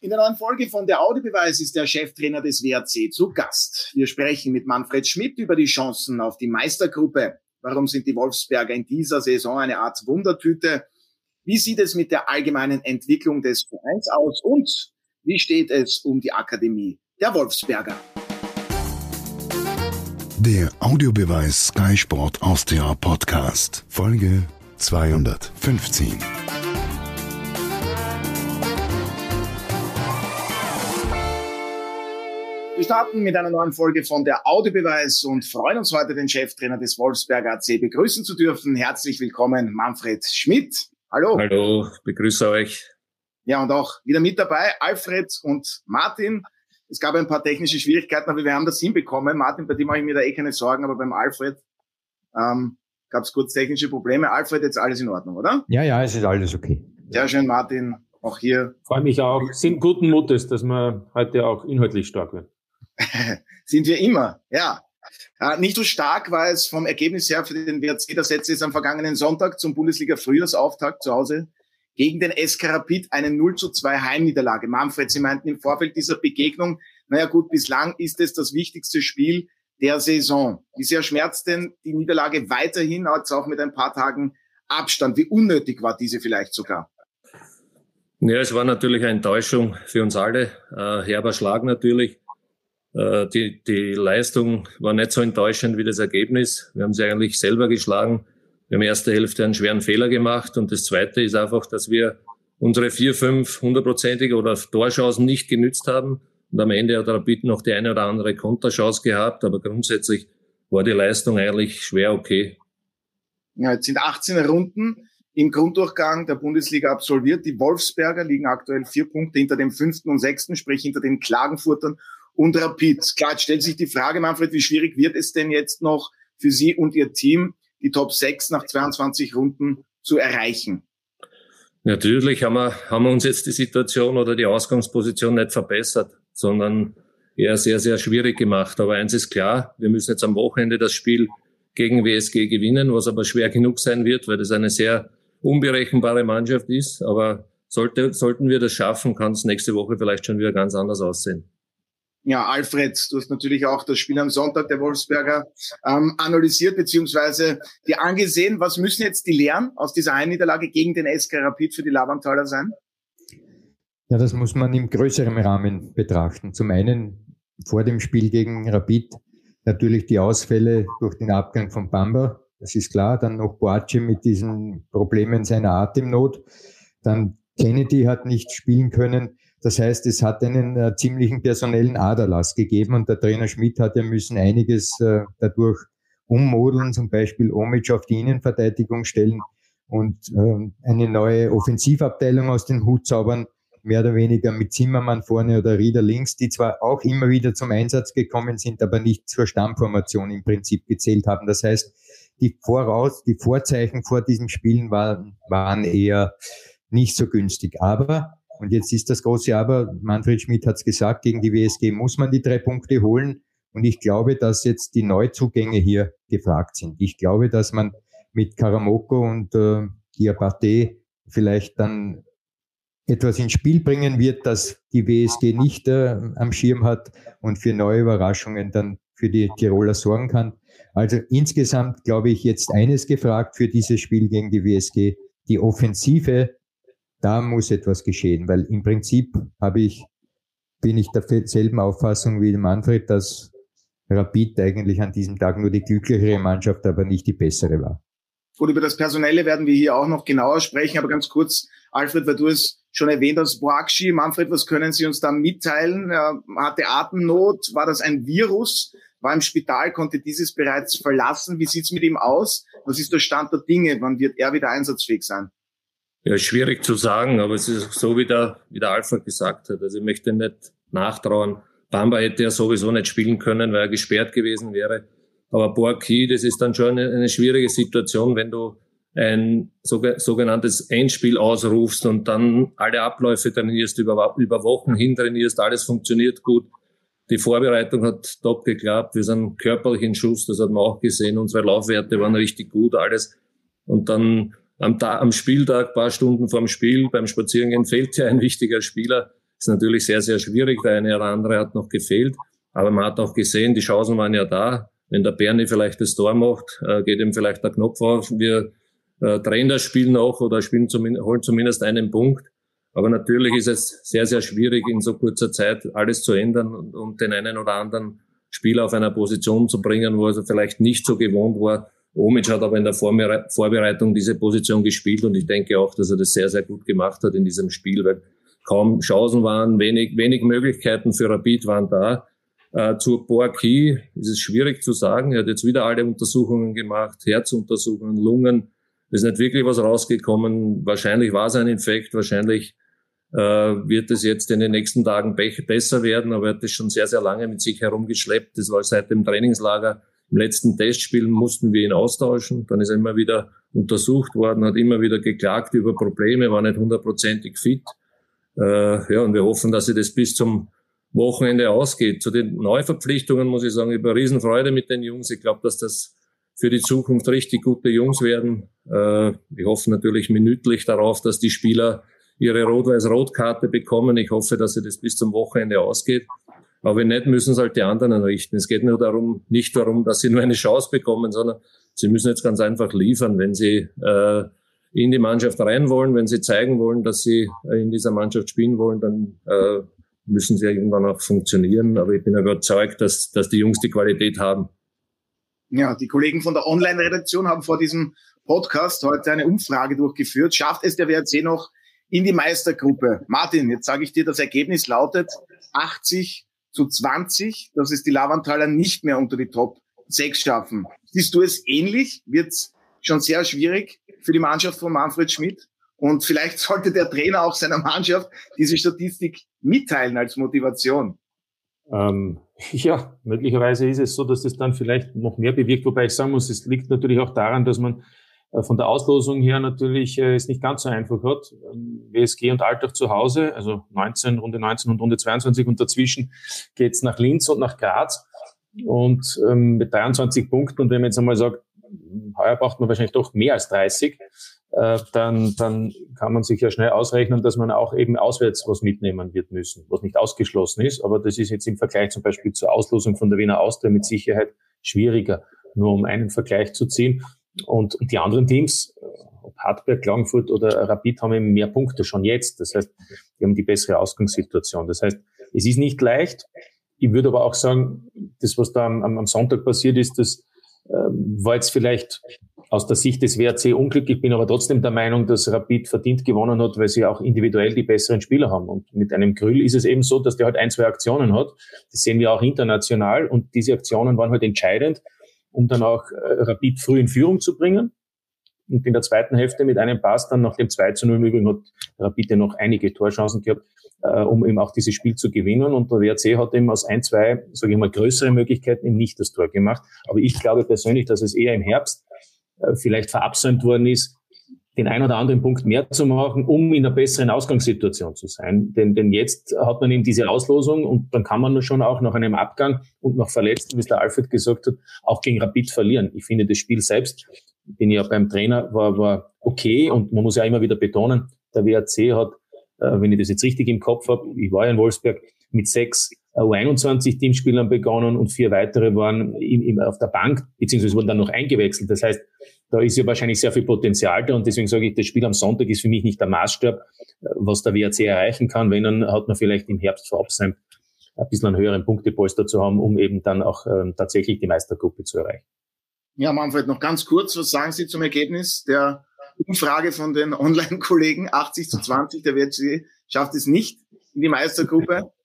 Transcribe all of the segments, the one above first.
In der neuen Folge von der Audiobeweis ist der Cheftrainer des WRC zu Gast. Wir sprechen mit Manfred Schmidt über die Chancen auf die Meistergruppe. Warum sind die Wolfsberger in dieser Saison eine Art Wundertüte? Wie sieht es mit der allgemeinen Entwicklung des Vereins aus? Und wie steht es um die Akademie der Wolfsberger? Der Audiobeweis Sky Sport Austria Podcast, Folge 215. starten mit einer neuen Folge von der Audiobeweis und freuen uns heute, den Cheftrainer des Wolfsberger AC begrüßen zu dürfen. Herzlich willkommen, Manfred Schmidt. Hallo. Hallo, begrüße euch. Ja, und auch wieder mit dabei Alfred und Martin. Es gab ein paar technische Schwierigkeiten, aber wir haben das hinbekommen. Martin, bei dem mache ich mir da eh keine Sorgen, aber beim Alfred ähm, gab es kurz technische Probleme. Alfred, jetzt alles in Ordnung, oder? Ja, ja, es ist alles okay. Sehr schön, Martin. Auch hier. Freue mich auch. Sind guten Mutes, dass wir heute auch inhaltlich stark werden. sind wir immer, ja. Äh, nicht so stark war es vom Ergebnis her für den WRC. Der Setz ist am vergangenen Sonntag zum Bundesliga-Frühjahrsauftakt zu Hause gegen den SK Rapid eine 0 zu 2 Heimniederlage. Manfred, Sie meinten im Vorfeld dieser Begegnung, naja gut, bislang ist es das wichtigste Spiel der Saison. Wie sehr schmerzt denn die Niederlage weiterhin, als auch mit ein paar Tagen Abstand? Wie unnötig war diese vielleicht sogar? Ja, es war natürlich eine Enttäuschung für uns alle. Äh, herber Schlag natürlich. Äh, die, die Leistung war nicht so enttäuschend wie das Ergebnis. Wir haben sie eigentlich selber geschlagen. Wir haben ersten Hälfte einen schweren Fehler gemacht. Und das Zweite ist einfach, dass wir unsere vier, fünf hundertprozentige oder Torchancen nicht genützt haben. Und am Ende hat Rapid noch die eine oder andere Konterchance gehabt. Aber grundsätzlich war die Leistung eigentlich schwer okay. Ja, jetzt sind 18 Runden im Grunddurchgang der Bundesliga absolviert. Die Wolfsberger liegen aktuell vier Punkte hinter dem fünften und sechsten, sprich hinter den Klagenfurtern und Rapid. Klar, jetzt stellt sich die Frage, Manfred, wie schwierig wird es denn jetzt noch für Sie und Ihr Team, die Top 6 nach 22 Runden zu erreichen? Natürlich haben wir, haben wir uns jetzt die Situation oder die Ausgangsposition nicht verbessert, sondern eher sehr, sehr schwierig gemacht. Aber eins ist klar, wir müssen jetzt am Wochenende das Spiel gegen WSG gewinnen, was aber schwer genug sein wird, weil das eine sehr unberechenbare Mannschaft ist. Aber sollte, sollten wir das schaffen, kann es nächste Woche vielleicht schon wieder ganz anders aussehen ja, Alfred, du hast natürlich auch das Spiel am Sonntag der Wolfsberger ähm, analysiert beziehungsweise dir angesehen. Was müssen jetzt die Lehren aus dieser Heimniederlage gegen den SK Rapid für die Lavanthaler sein? Ja, das muss man im größeren Rahmen betrachten. Zum einen vor dem Spiel gegen Rapid natürlich die Ausfälle durch den Abgang von Bamba. Das ist klar. Dann noch Boace mit diesen Problemen seiner Atemnot. Dann Kennedy hat nicht spielen können. Das heißt, es hat einen äh, ziemlichen personellen Aderlass gegeben und der Trainer Schmidt hat ja müssen einiges äh, dadurch ummodeln, zum Beispiel Omic auf die Innenverteidigung stellen und äh, eine neue Offensivabteilung aus dem Hut zaubern, mehr oder weniger mit Zimmermann vorne oder Rieder links, die zwar auch immer wieder zum Einsatz gekommen sind, aber nicht zur Stammformation im Prinzip gezählt haben. Das heißt, die Voraus, die Vorzeichen vor diesen Spielen waren, waren eher nicht so günstig. Aber und jetzt ist das große Aber, Manfred Schmidt hat es gesagt, gegen die WSG muss man die drei Punkte holen. Und ich glaube, dass jetzt die Neuzugänge hier gefragt sind. Ich glaube, dass man mit Karamoko und äh, Diabate vielleicht dann etwas ins Spiel bringen wird, das die WSG nicht äh, am Schirm hat und für neue Überraschungen dann für die Tiroler sorgen kann. Also insgesamt glaube ich jetzt eines gefragt für dieses Spiel gegen die WSG. Die Offensive da muss etwas geschehen, weil im Prinzip habe ich, bin ich derselben Auffassung wie Manfred, dass Rapid eigentlich an diesem Tag nur die glücklichere Mannschaft, aber nicht die bessere war. Gut, über das Personelle werden wir hier auch noch genauer sprechen, aber ganz kurz, Alfred, weil du es schon erwähnt hast, Boakshi, Manfred, was können Sie uns da mitteilen? Er hatte Atemnot, war das ein Virus? War im Spital, konnte dieses bereits verlassen? Wie sieht's mit ihm aus? Was ist der Stand der Dinge? Wann wird er wieder einsatzfähig sein? Ja, schwierig zu sagen, aber es ist so, wie der, wie der Alpha gesagt hat. Also ich möchte nicht nachtrauen. Bamba hätte ja sowieso nicht spielen können, weil er gesperrt gewesen wäre. Aber Boaki, das ist dann schon eine, eine schwierige Situation, wenn du ein sogenanntes Endspiel ausrufst und dann alle Abläufe trainierst, über, über Wochen hin trainierst, alles funktioniert gut. Die Vorbereitung hat top geklappt. Wir sind körperlich in Schuss, das hat man auch gesehen. Unsere Laufwerte waren richtig gut, alles. Und dann am, Ta am Spieltag, paar Stunden vorm Spiel, beim Spazierengehen fehlt ja ein wichtiger Spieler. ist natürlich sehr, sehr schwierig. Der eine oder andere hat noch gefehlt. Aber man hat auch gesehen, die Chancen waren ja da. Wenn der Bernie vielleicht das Tor macht, äh, geht ihm vielleicht der Knopf auf. Wir äh, drehen das Spiel noch oder spielen zumindest, holen zumindest einen Punkt. Aber natürlich ist es sehr, sehr schwierig, in so kurzer Zeit alles zu ändern und, und den einen oder anderen Spieler auf einer Position zu bringen, wo er vielleicht nicht so gewohnt war. Omic hat aber in der Vorbereitung diese Position gespielt und ich denke auch, dass er das sehr, sehr gut gemacht hat in diesem Spiel, weil kaum Chancen waren, wenig, wenig Möglichkeiten für Rapid waren da. Äh, zur Borki ist es schwierig zu sagen. Er hat jetzt wieder alle Untersuchungen gemacht, Herzuntersuchungen, Lungen. Ist nicht wirklich was rausgekommen. Wahrscheinlich war es ein Infekt, wahrscheinlich äh, wird es jetzt in den nächsten Tagen besser werden, aber er hat das schon sehr, sehr lange mit sich herumgeschleppt. Das war seit dem Trainingslager. Im letzten Testspiel mussten wir ihn austauschen. Dann ist er immer wieder untersucht worden, hat immer wieder geklagt über Probleme, war nicht hundertprozentig fit. Äh, ja, und wir hoffen, dass sie das bis zum Wochenende ausgeht. Zu den Neuverpflichtungen muss ich sagen, über Riesenfreude mit den Jungs. Ich glaube, dass das für die Zukunft richtig gute Jungs werden. Äh, ich hoffe natürlich minütlich darauf, dass die Spieler ihre Rot-Weiß-Rot-Karte bekommen. Ich hoffe, dass sie das bis zum Wochenende ausgeht. Aber wenn nicht, müssen es halt die anderen richten. Es geht nur darum, nicht darum, dass sie nur eine Chance bekommen, sondern sie müssen jetzt ganz einfach liefern, wenn sie äh, in die Mannschaft rein wollen, wenn sie zeigen wollen, dass sie in dieser Mannschaft spielen wollen, dann äh, müssen sie irgendwann auch funktionieren. Aber ich bin überzeugt, dass, dass die Jungs die Qualität haben. Ja, die Kollegen von der Online-Redaktion haben vor diesem Podcast heute eine Umfrage durchgeführt. Schafft es der WRC noch in die Meistergruppe? Martin, jetzt sage ich dir, das Ergebnis lautet 80 zu 20, dass es die Lavanthaler nicht mehr unter die Top 6 schaffen. Siehst du es ähnlich? Wird schon sehr schwierig für die Mannschaft von Manfred Schmidt? Und vielleicht sollte der Trainer auch seiner Mannschaft diese Statistik mitteilen als Motivation. Ähm, ja, möglicherweise ist es so, dass das dann vielleicht noch mehr bewirkt, wobei ich sagen muss, es liegt natürlich auch daran, dass man von der Auslosung her natürlich äh, es nicht ganz so einfach hat. Ähm, WSG und Alltag zu Hause, also 19, Runde 19 und Runde 22 und dazwischen geht's nach Linz und nach Graz und ähm, mit 23 Punkten und wenn man jetzt einmal sagt, heuer braucht man wahrscheinlich doch mehr als 30, äh, dann, dann kann man sich ja schnell ausrechnen, dass man auch eben auswärts was mitnehmen wird müssen, was nicht ausgeschlossen ist. Aber das ist jetzt im Vergleich zum Beispiel zur Auslosung von der Wiener Austria mit Sicherheit schwieriger, nur um einen Vergleich zu ziehen. Und, und die anderen Teams, äh, ob Hartberg, Klagenfurt oder Rapid, haben eben mehr Punkte schon jetzt. Das heißt, die haben die bessere Ausgangssituation. Das heißt, es ist nicht leicht. Ich würde aber auch sagen, das, was da am, am Sonntag passiert ist, das äh, war jetzt vielleicht aus der Sicht des WRC unglücklich, bin aber trotzdem der Meinung, dass Rapid verdient gewonnen hat, weil sie auch individuell die besseren Spieler haben. Und mit einem Grüll ist es eben so, dass der halt ein, zwei Aktionen hat. Das sehen wir auch international. Und diese Aktionen waren halt entscheidend, um dann auch äh, Rapid früh in Führung zu bringen. Und in der zweiten Hälfte mit einem Pass dann nach dem 2 zu 0 im Übrigen hat Rapid ja noch einige Torchancen gehabt, äh, um eben auch dieses Spiel zu gewinnen. Und der WRC hat eben aus ein, zwei, sage ich mal, größere Möglichkeiten eben nicht das Tor gemacht. Aber ich glaube persönlich, dass es eher im Herbst äh, vielleicht verabsäumt worden ist, den ein oder anderen Punkt mehr zu machen, um in einer besseren Ausgangssituation zu sein. Denn, denn jetzt hat man eben diese Auslosung und dann kann man schon auch nach einem Abgang und nach Verletzten, wie es der Alfred gesagt hat, auch gegen Rapid verlieren. Ich finde, das Spiel selbst, bin ja beim Trainer, war, war okay und man muss ja immer wieder betonen, der WRC hat, äh, wenn ich das jetzt richtig im Kopf habe, ich war ja in Wolfsberg, mit sechs U21 Teamspielern begonnen und vier weitere waren in, in, auf der Bank, beziehungsweise wurden dann noch eingewechselt. Das heißt, da ist ja wahrscheinlich sehr viel Potenzial da und deswegen sage ich, das Spiel am Sonntag ist für mich nicht der Maßstab, was der WRC erreichen kann. Wenn, dann hat man vielleicht im Herbst vor Absheim ein bisschen einen höheren Punktepolster zu haben, um eben dann auch ähm, tatsächlich die Meistergruppe zu erreichen. Ja, Manfred, noch ganz kurz, was sagen Sie zum Ergebnis der Umfrage von den Online-Kollegen? 80 zu 20, der WRC schafft es nicht in die Meistergruppe.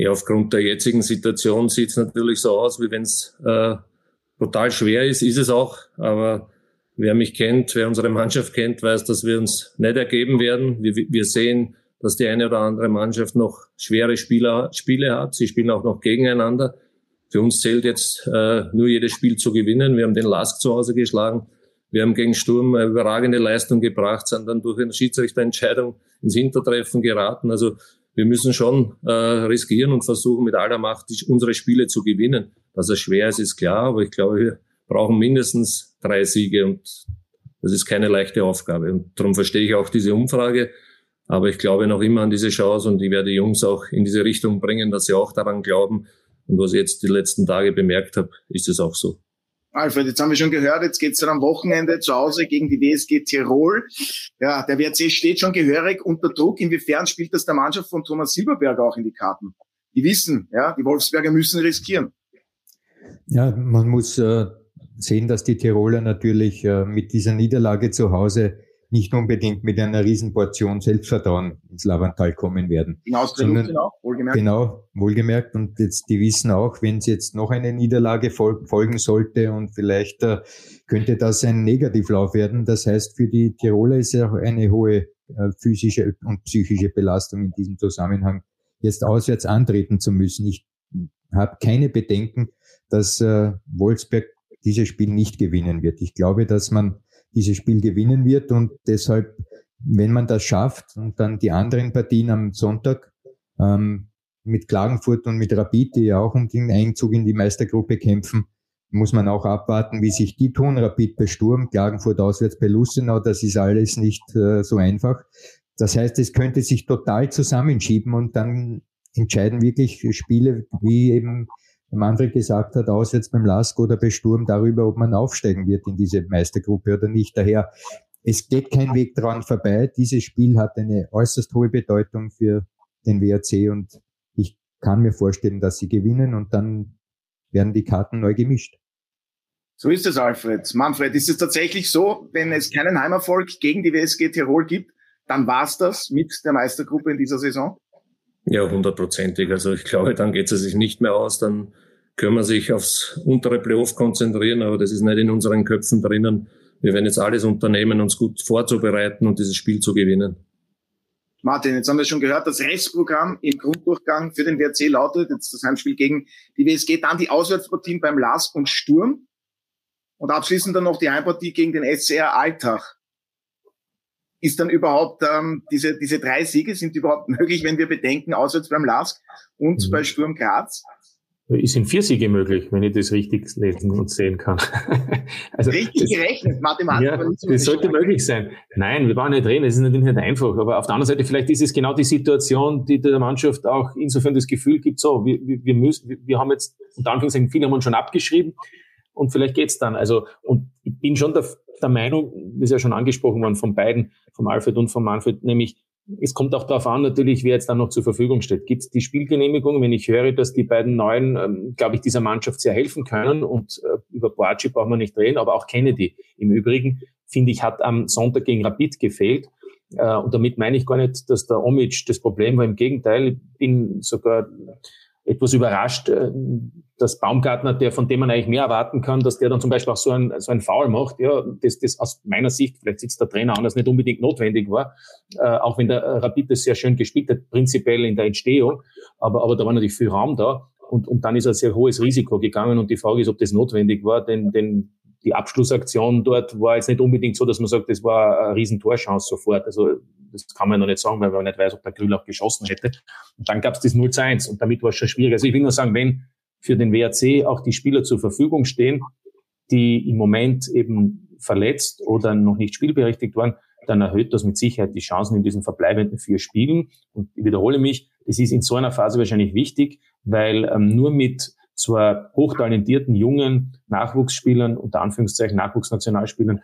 Ja, aufgrund der jetzigen Situation sieht es natürlich so aus, wie wenn es äh, brutal schwer ist, ist es auch. Aber wer mich kennt, wer unsere Mannschaft kennt, weiß, dass wir uns nicht ergeben werden. Wir, wir sehen, dass die eine oder andere Mannschaft noch schwere Spieler, Spiele hat. Sie spielen auch noch gegeneinander. Für uns zählt jetzt äh, nur jedes Spiel zu gewinnen. Wir haben den Lask zu Hause geschlagen. Wir haben gegen Sturm eine überragende Leistung gebracht, sind dann durch eine Schiedsrichterentscheidung ins Hintertreffen geraten. Also wir müssen schon äh, riskieren und versuchen mit aller Macht unsere Spiele zu gewinnen. Dass es schwer ist, ist klar, aber ich glaube, wir brauchen mindestens drei Siege und das ist keine leichte Aufgabe. Und darum verstehe ich auch diese Umfrage. Aber ich glaube noch immer an diese Chance und ich werde die Jungs auch in diese Richtung bringen, dass sie auch daran glauben. Und was ich jetzt die letzten Tage bemerkt habe, ist es auch so. Alfred, jetzt haben wir schon gehört, jetzt geht's dann am Wochenende zu Hause gegen die WSG Tirol. Ja, der WRC steht schon gehörig unter Druck. Inwiefern spielt das der Mannschaft von Thomas Silberberg auch in die Karten? Die wissen, ja, die Wolfsberger müssen riskieren. Ja, man muss äh, sehen, dass die Tiroler natürlich äh, mit dieser Niederlage zu Hause nicht unbedingt mit einer Riesenportion Selbstvertrauen ins Lavantal kommen werden. In Austria genau, wohlgemerkt. Genau, wohlgemerkt. Und jetzt, die wissen auch, wenn es jetzt noch eine Niederlage fol folgen sollte und vielleicht äh, könnte das ein Negativlauf werden. Das heißt, für die Tiroler ist ja auch eine hohe äh, physische und psychische Belastung in diesem Zusammenhang, jetzt auswärts antreten zu müssen. Ich habe keine Bedenken, dass äh, Wolfsberg dieses Spiel nicht gewinnen wird. Ich glaube, dass man dieses Spiel gewinnen wird und deshalb, wenn man das schafft und dann die anderen Partien am Sonntag ähm, mit Klagenfurt und mit Rapid, die ja auch um den Einzug in die Meistergruppe kämpfen, muss man auch abwarten, wie sich die tun. Rapid bei Sturm, Klagenfurt auswärts bei Lustenau, das ist alles nicht äh, so einfach. Das heißt, es könnte sich total zusammenschieben und dann entscheiden wirklich Spiele wie eben Manfred gesagt hat, auswärts beim Lask oder bei Sturm darüber, ob man aufsteigen wird in diese Meistergruppe oder nicht. Daher, es geht kein Weg dran vorbei. Dieses Spiel hat eine äußerst hohe Bedeutung für den WRC und ich kann mir vorstellen, dass sie gewinnen und dann werden die Karten neu gemischt. So ist es, Alfred. Manfred, ist es tatsächlich so, wenn es keinen Heimerfolg gegen die WSG Tirol gibt, dann war's das mit der Meistergruppe in dieser Saison? Ja, hundertprozentig. Also ich glaube, dann geht es sich nicht mehr aus. Dann können wir sich aufs untere Playoff konzentrieren, aber das ist nicht in unseren Köpfen drinnen. Wir werden jetzt alles unternehmen, uns gut vorzubereiten und dieses Spiel zu gewinnen. Martin, jetzt haben wir schon gehört, das Restprogramm im Grunddurchgang für den WRC lautet jetzt das Heimspiel gegen die WSG, dann die Auswärtspartien beim LASK und Sturm und abschließend dann noch die Heimpartie gegen den SCR Alltag ist dann überhaupt ähm, diese, diese drei Siege sind überhaupt möglich, wenn wir bedenken, auswärts beim LASK und mhm. bei Sturm Graz? Es sind vier Siege möglich, wenn ich das richtig lesen und sehen kann. also richtig das, gerechnet, mathematisch. Ja, das sollte möglich sein. Nein, wir waren nicht reden, es ist natürlich nicht einfach. Aber auf der anderen Seite, vielleicht ist es genau die Situation, die der Mannschaft auch insofern das Gefühl gibt, so, wir, wir müssen, wir haben jetzt, unter Anführungszeichen, viele haben uns schon abgeschrieben und vielleicht geht's dann. Also, und ich bin schon der, der Meinung, das ist ja schon angesprochen worden von beiden, vom Alfred und vom Manfred, nämlich, es kommt auch darauf an, natürlich, wer jetzt dann noch zur Verfügung steht. Gibt es die Spielgenehmigung? Wenn ich höre, dass die beiden Neuen, ähm, glaube ich, dieser Mannschaft sehr helfen können und äh, über Boaci brauchen wir nicht reden, aber auch Kennedy. Im Übrigen, finde ich, hat am Sonntag gegen Rapid gefehlt. Äh, und damit meine ich gar nicht, dass der Omic das Problem war. Im Gegenteil, ich bin sogar etwas überrascht, äh, dass Baumgartner, der von dem man eigentlich mehr erwarten kann, dass der dann zum Beispiel auch so ein, so ein Foul macht, ja, das, das aus meiner Sicht, vielleicht sitzt der Trainer anders, nicht unbedingt notwendig war, äh, auch wenn der Rapid das sehr schön gespielt hat, prinzipiell in der Entstehung, aber, aber da war natürlich viel Raum da und, und dann ist ein sehr hohes Risiko gegangen und die Frage ist, ob das notwendig war, denn, denn die Abschlussaktion dort war jetzt nicht unbedingt so, dass man sagt, das war eine Riesentorchance sofort. Also das kann man noch nicht sagen, weil man nicht weiß, ob der Grüll auch geschossen hätte. Und dann gab es das 0 zu 1 und damit war es schon schwierig. Also ich will nur sagen, wenn für den WRC auch die Spieler zur Verfügung stehen, die im Moment eben verletzt oder noch nicht spielberechtigt waren, dann erhöht das mit Sicherheit die Chancen in diesen verbleibenden vier Spielen. Und ich wiederhole mich, das ist in so einer Phase wahrscheinlich wichtig, weil ähm, nur mit zwar hochtalentierten jungen Nachwuchsspielern, unter Anführungszeichen Nachwuchsnationalspielern,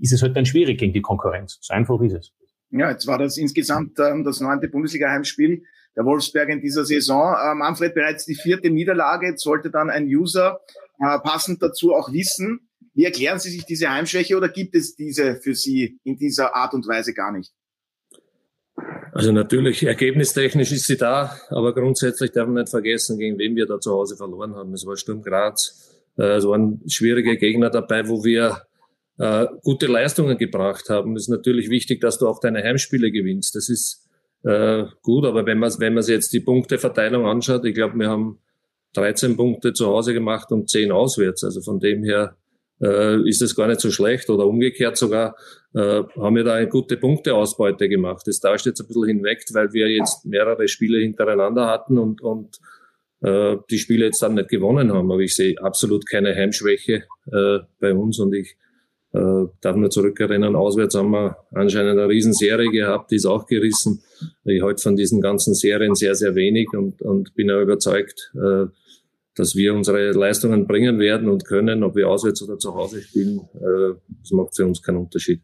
ist es halt dann schwierig gegen die Konkurrenz. So einfach ist es. Ja, jetzt war das insgesamt ähm, das neunte Bundesliga-Heimspiel der Wolfsberg in dieser Saison. Äh, Manfred bereits die vierte Niederlage. Jetzt sollte dann ein User äh, passend dazu auch wissen. Wie erklären Sie sich diese Heimschwäche oder gibt es diese für Sie in dieser Art und Weise gar nicht? Also natürlich, ergebnistechnisch ist sie da, aber grundsätzlich darf man nicht vergessen, gegen wen wir da zu Hause verloren haben. Es war Sturm Graz. Äh, es waren schwierige Gegner dabei, wo wir äh, gute Leistungen gebracht haben. Es ist natürlich wichtig, dass du auch deine Heimspiele gewinnst. Das ist äh, gut, aber wenn man wenn man sich jetzt die Punkteverteilung anschaut, ich glaube, wir haben 13 Punkte zu Hause gemacht und 10 auswärts. Also von dem her äh, ist es gar nicht so schlecht oder umgekehrt sogar äh, haben wir da eine gute Punkteausbeute gemacht. Das tauscht jetzt ein bisschen hinweg, weil wir jetzt mehrere Spiele hintereinander hatten und, und äh, die Spiele jetzt dann nicht gewonnen haben. Aber ich sehe absolut keine Heimschwäche äh, bei uns und ich Äh, darf nur zurückerinnern, auswärts haben wir anscheinend eine Riesenserie gehabt, die ist auch gerissen. Ich halte von diesen ganzen Serien sehr, sehr wenig und, und bin auch überzeugt, äh, dass wir unsere Leistungen bringen werden und können, ob wir auswärts oder zu Hause spielen. Äh, das macht für uns keinen Unterschied.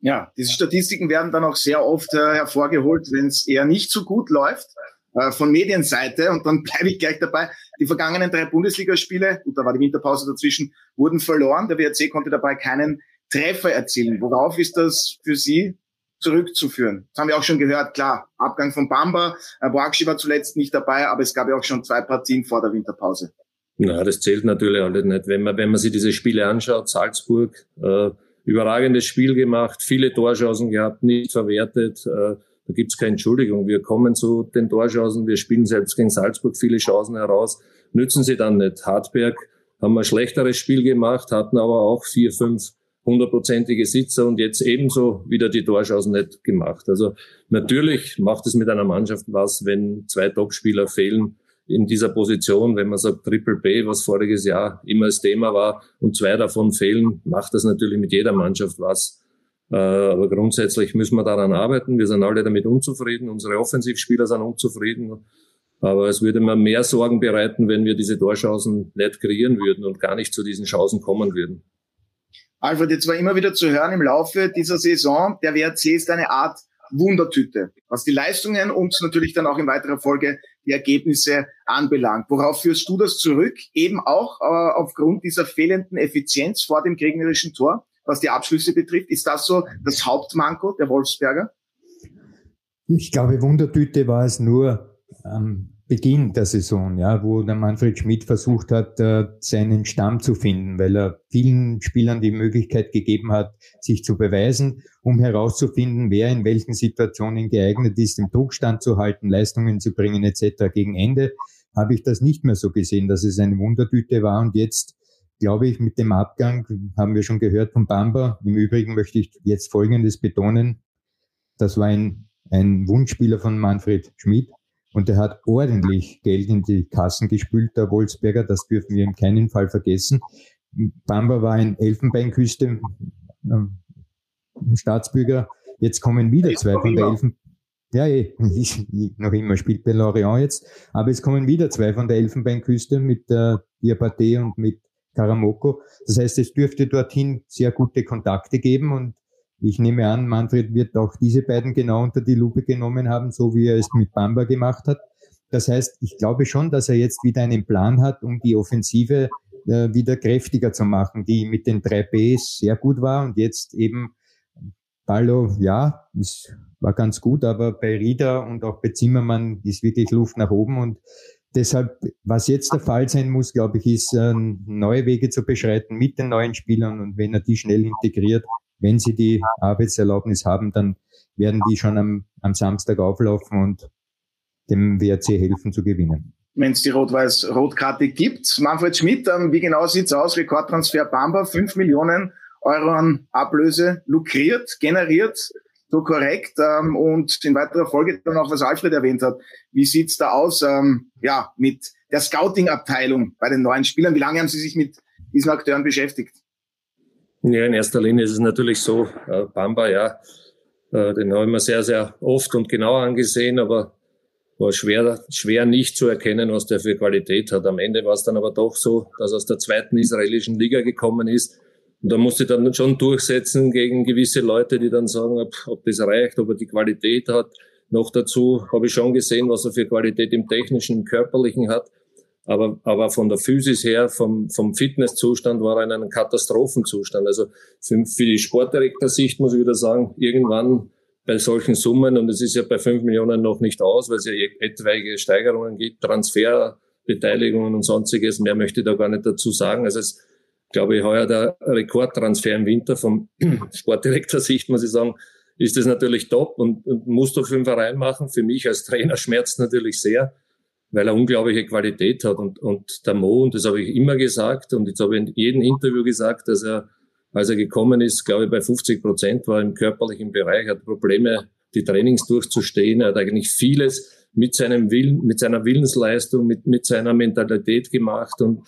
Ja, diese Statistiken werden dann auch sehr oft äh, hervorgeholt, wenn es eher nicht so gut läuft äh, von Medienseite. Und dann bleibe ich gleich dabei. Die vergangenen drei Bundesligaspiele, gut, da war die Winterpause dazwischen, wurden verloren. Der WRC konnte dabei keinen Treffer erzielen. Worauf ist das für Sie zurückzuführen? Das haben wir auch schon gehört. Klar, Abgang von Bamba. Äh, Boakshi war zuletzt nicht dabei, aber es gab ja auch schon zwei Partien vor der Winterpause. Na, das zählt natürlich alles nicht. Wenn man, wenn man sich diese Spiele anschaut, Salzburg, äh, überragendes Spiel gemacht, viele Torchancen gehabt, nicht verwertet. Äh, da gibt's keine Entschuldigung. Wir kommen zu den Torchancen, wir spielen selbst gegen Salzburg viele Chancen heraus, nützen sie dann nicht. Hartberg haben ein schlechteres Spiel gemacht, hatten aber auch vier, fünf hundertprozentige Sitzer und jetzt ebenso wieder die Torchancen nicht gemacht. Also natürlich macht es mit einer Mannschaft was, wenn zwei Topspieler fehlen in dieser Position, wenn man sagt Triple B, was voriges Jahr immer das Thema war, und zwei davon fehlen, macht das natürlich mit jeder Mannschaft was. Äh, aber grundsätzlich müssen wir daran arbeiten. Wir sind alle damit unzufrieden. Unsere Offensivspieler sind unzufrieden. Aber es würde mir mehr Sorgen bereiten, wenn wir diese Torchancen nicht kreieren würden und gar nicht zu diesen Chancen kommen würden. Alfred, jetzt war immer wieder zu hören im Laufe dieser Saison, der WRC ist eine Art Wundertüte, was die Leistungen und natürlich dann auch in weiterer Folge die Ergebnisse anbelangt. Worauf führst du das zurück? Eben auch äh, aufgrund dieser fehlenden Effizienz vor dem gegnerischen Tor, was die Abschlüsse betrifft. Ist das so das Hauptmanko der Wolfsberger? Ich glaube, Wundertüte war es nur am Beginn der Saison, ja, wo der Manfred Schmidt versucht hat, äh, seinen Stamm zu finden, weil er vielen Spielern die Möglichkeit gegeben hat, sich zu beweisen, um herauszufinden, wer in welchen Situationen geeignet ist, im Druck standzuhalten, Leistungen zu bringen etc. Gegen Ende habe ich das nicht mehr so gesehen, dass es eine Wundertüte war und jetzt glaube ich, mit dem Abgang haben wir schon gehört von Bamba. Im Übrigen möchte ich jetzt Folgendes betonen. Das war ein, ein Wunschspieler von Manfred Schmidt und er hat ordentlich Geld in die Kassen gespült, der Wolfsberger. Das dürfen wir in keinen Fall vergessen. Bamba war ein Elfenbeinküste ähm, Staatsbürger. Jetzt kommen wieder zwei von der Elfen. Ja, eh, noch immer spielt bei Lorient jetzt. Aber es kommen wieder zwei von der Elfenbeinküste mit der Diabaté und mit Karamoko. Das heißt, es dürfte dorthin sehr gute Kontakte geben und ich nehme an, Manfred wird auch diese beiden genau unter die Lupe genommen haben, so wie er es mit Bamba gemacht hat. Das heißt, ich glaube schon, dass er jetzt wieder einen Plan hat, um die Offensive äh, wieder kräftiger zu machen, die mit den drei Bs sehr gut war und jetzt eben Ballo, ja, ist, war ganz gut, aber bei Rieder und auch bei Zimmermann ist wirklich Luft nach oben und deshalb, was jetzt der Fall sein muss, glaube ich, ist, äh, neue Wege zu beschreiten mit den neuen Spielern und wenn er die schnell integriert, wenn sie die Arbeitserlaubnis haben, dann werden die schon am, am Samstag auflaufen und dem WRC helfen zu gewinnen. Wenn es die Rot-Weiß-Rotkarte gibt. Manfred Schmidt, ähm, wie genau sieht's aus? Rekordtransfer Bamba, 5 Millionen Euro an Ablöse lukriert, generiert, so korrekt. Ähm, und in weiterer Folge dann auch, was Alfred erwähnt hat. Wie sieht's da aus ähm, ja, mit der Scouting-Abteilung bei den neuen Spielern? Wie lange haben Sie sich mit diesen Akteuren beschäftigt? Ja, in erster Linie ist es natürlich so, äh, Bamba, ja, äh, den haben wir sehr, sehr oft und genau angesehen, aber war schwer, schwer nicht zu erkennen, was der für Qualität hat. Am Ende war es dann aber doch so, dass er aus der zweiten israelischen Liga gekommen ist. Und da musste dann schon durchsetzen gegen gewisse Leute, die dann sagen, ob, ob das reicht, ob er die Qualität hat. Noch dazu habe ich schon gesehen, was er für Qualität im technischen, im körperlichen hat. Aber, aber von der Physis her, vom, vom Fitnesszustand war er in einem Katastrophenzustand. Also für, für die Sportdirektor-Sicht muss ich wieder sagen, irgendwann bei solchen Summen, und es ist ja bei fünf Millionen noch nicht aus, weil es ja etwaige Steigerungen gibt, Transferbeteiligungen und sonstiges, mehr möchte ich da gar nicht dazu sagen. Also es glaube ich, heuer der Rekordtransfer im Winter vom Sportdirektor-Sicht, muss ich sagen, ist das natürlich top und, und muss doch für den Verein machen. Für mich als Trainer schmerzt natürlich sehr weil er unglaubliche Qualität hat. Und, und der Mo, und das habe ich immer gesagt, und jetzt habe ich in jedem Interview gesagt, dass er, als er gekommen ist, glaube ich, bei 50 Prozent war im körperlichen Bereich, hat Probleme, die Trainings durchzustehen. Er hat eigentlich vieles mit seinem Willen, mit seiner Willensleistung, mit, mit seiner Mentalität gemacht und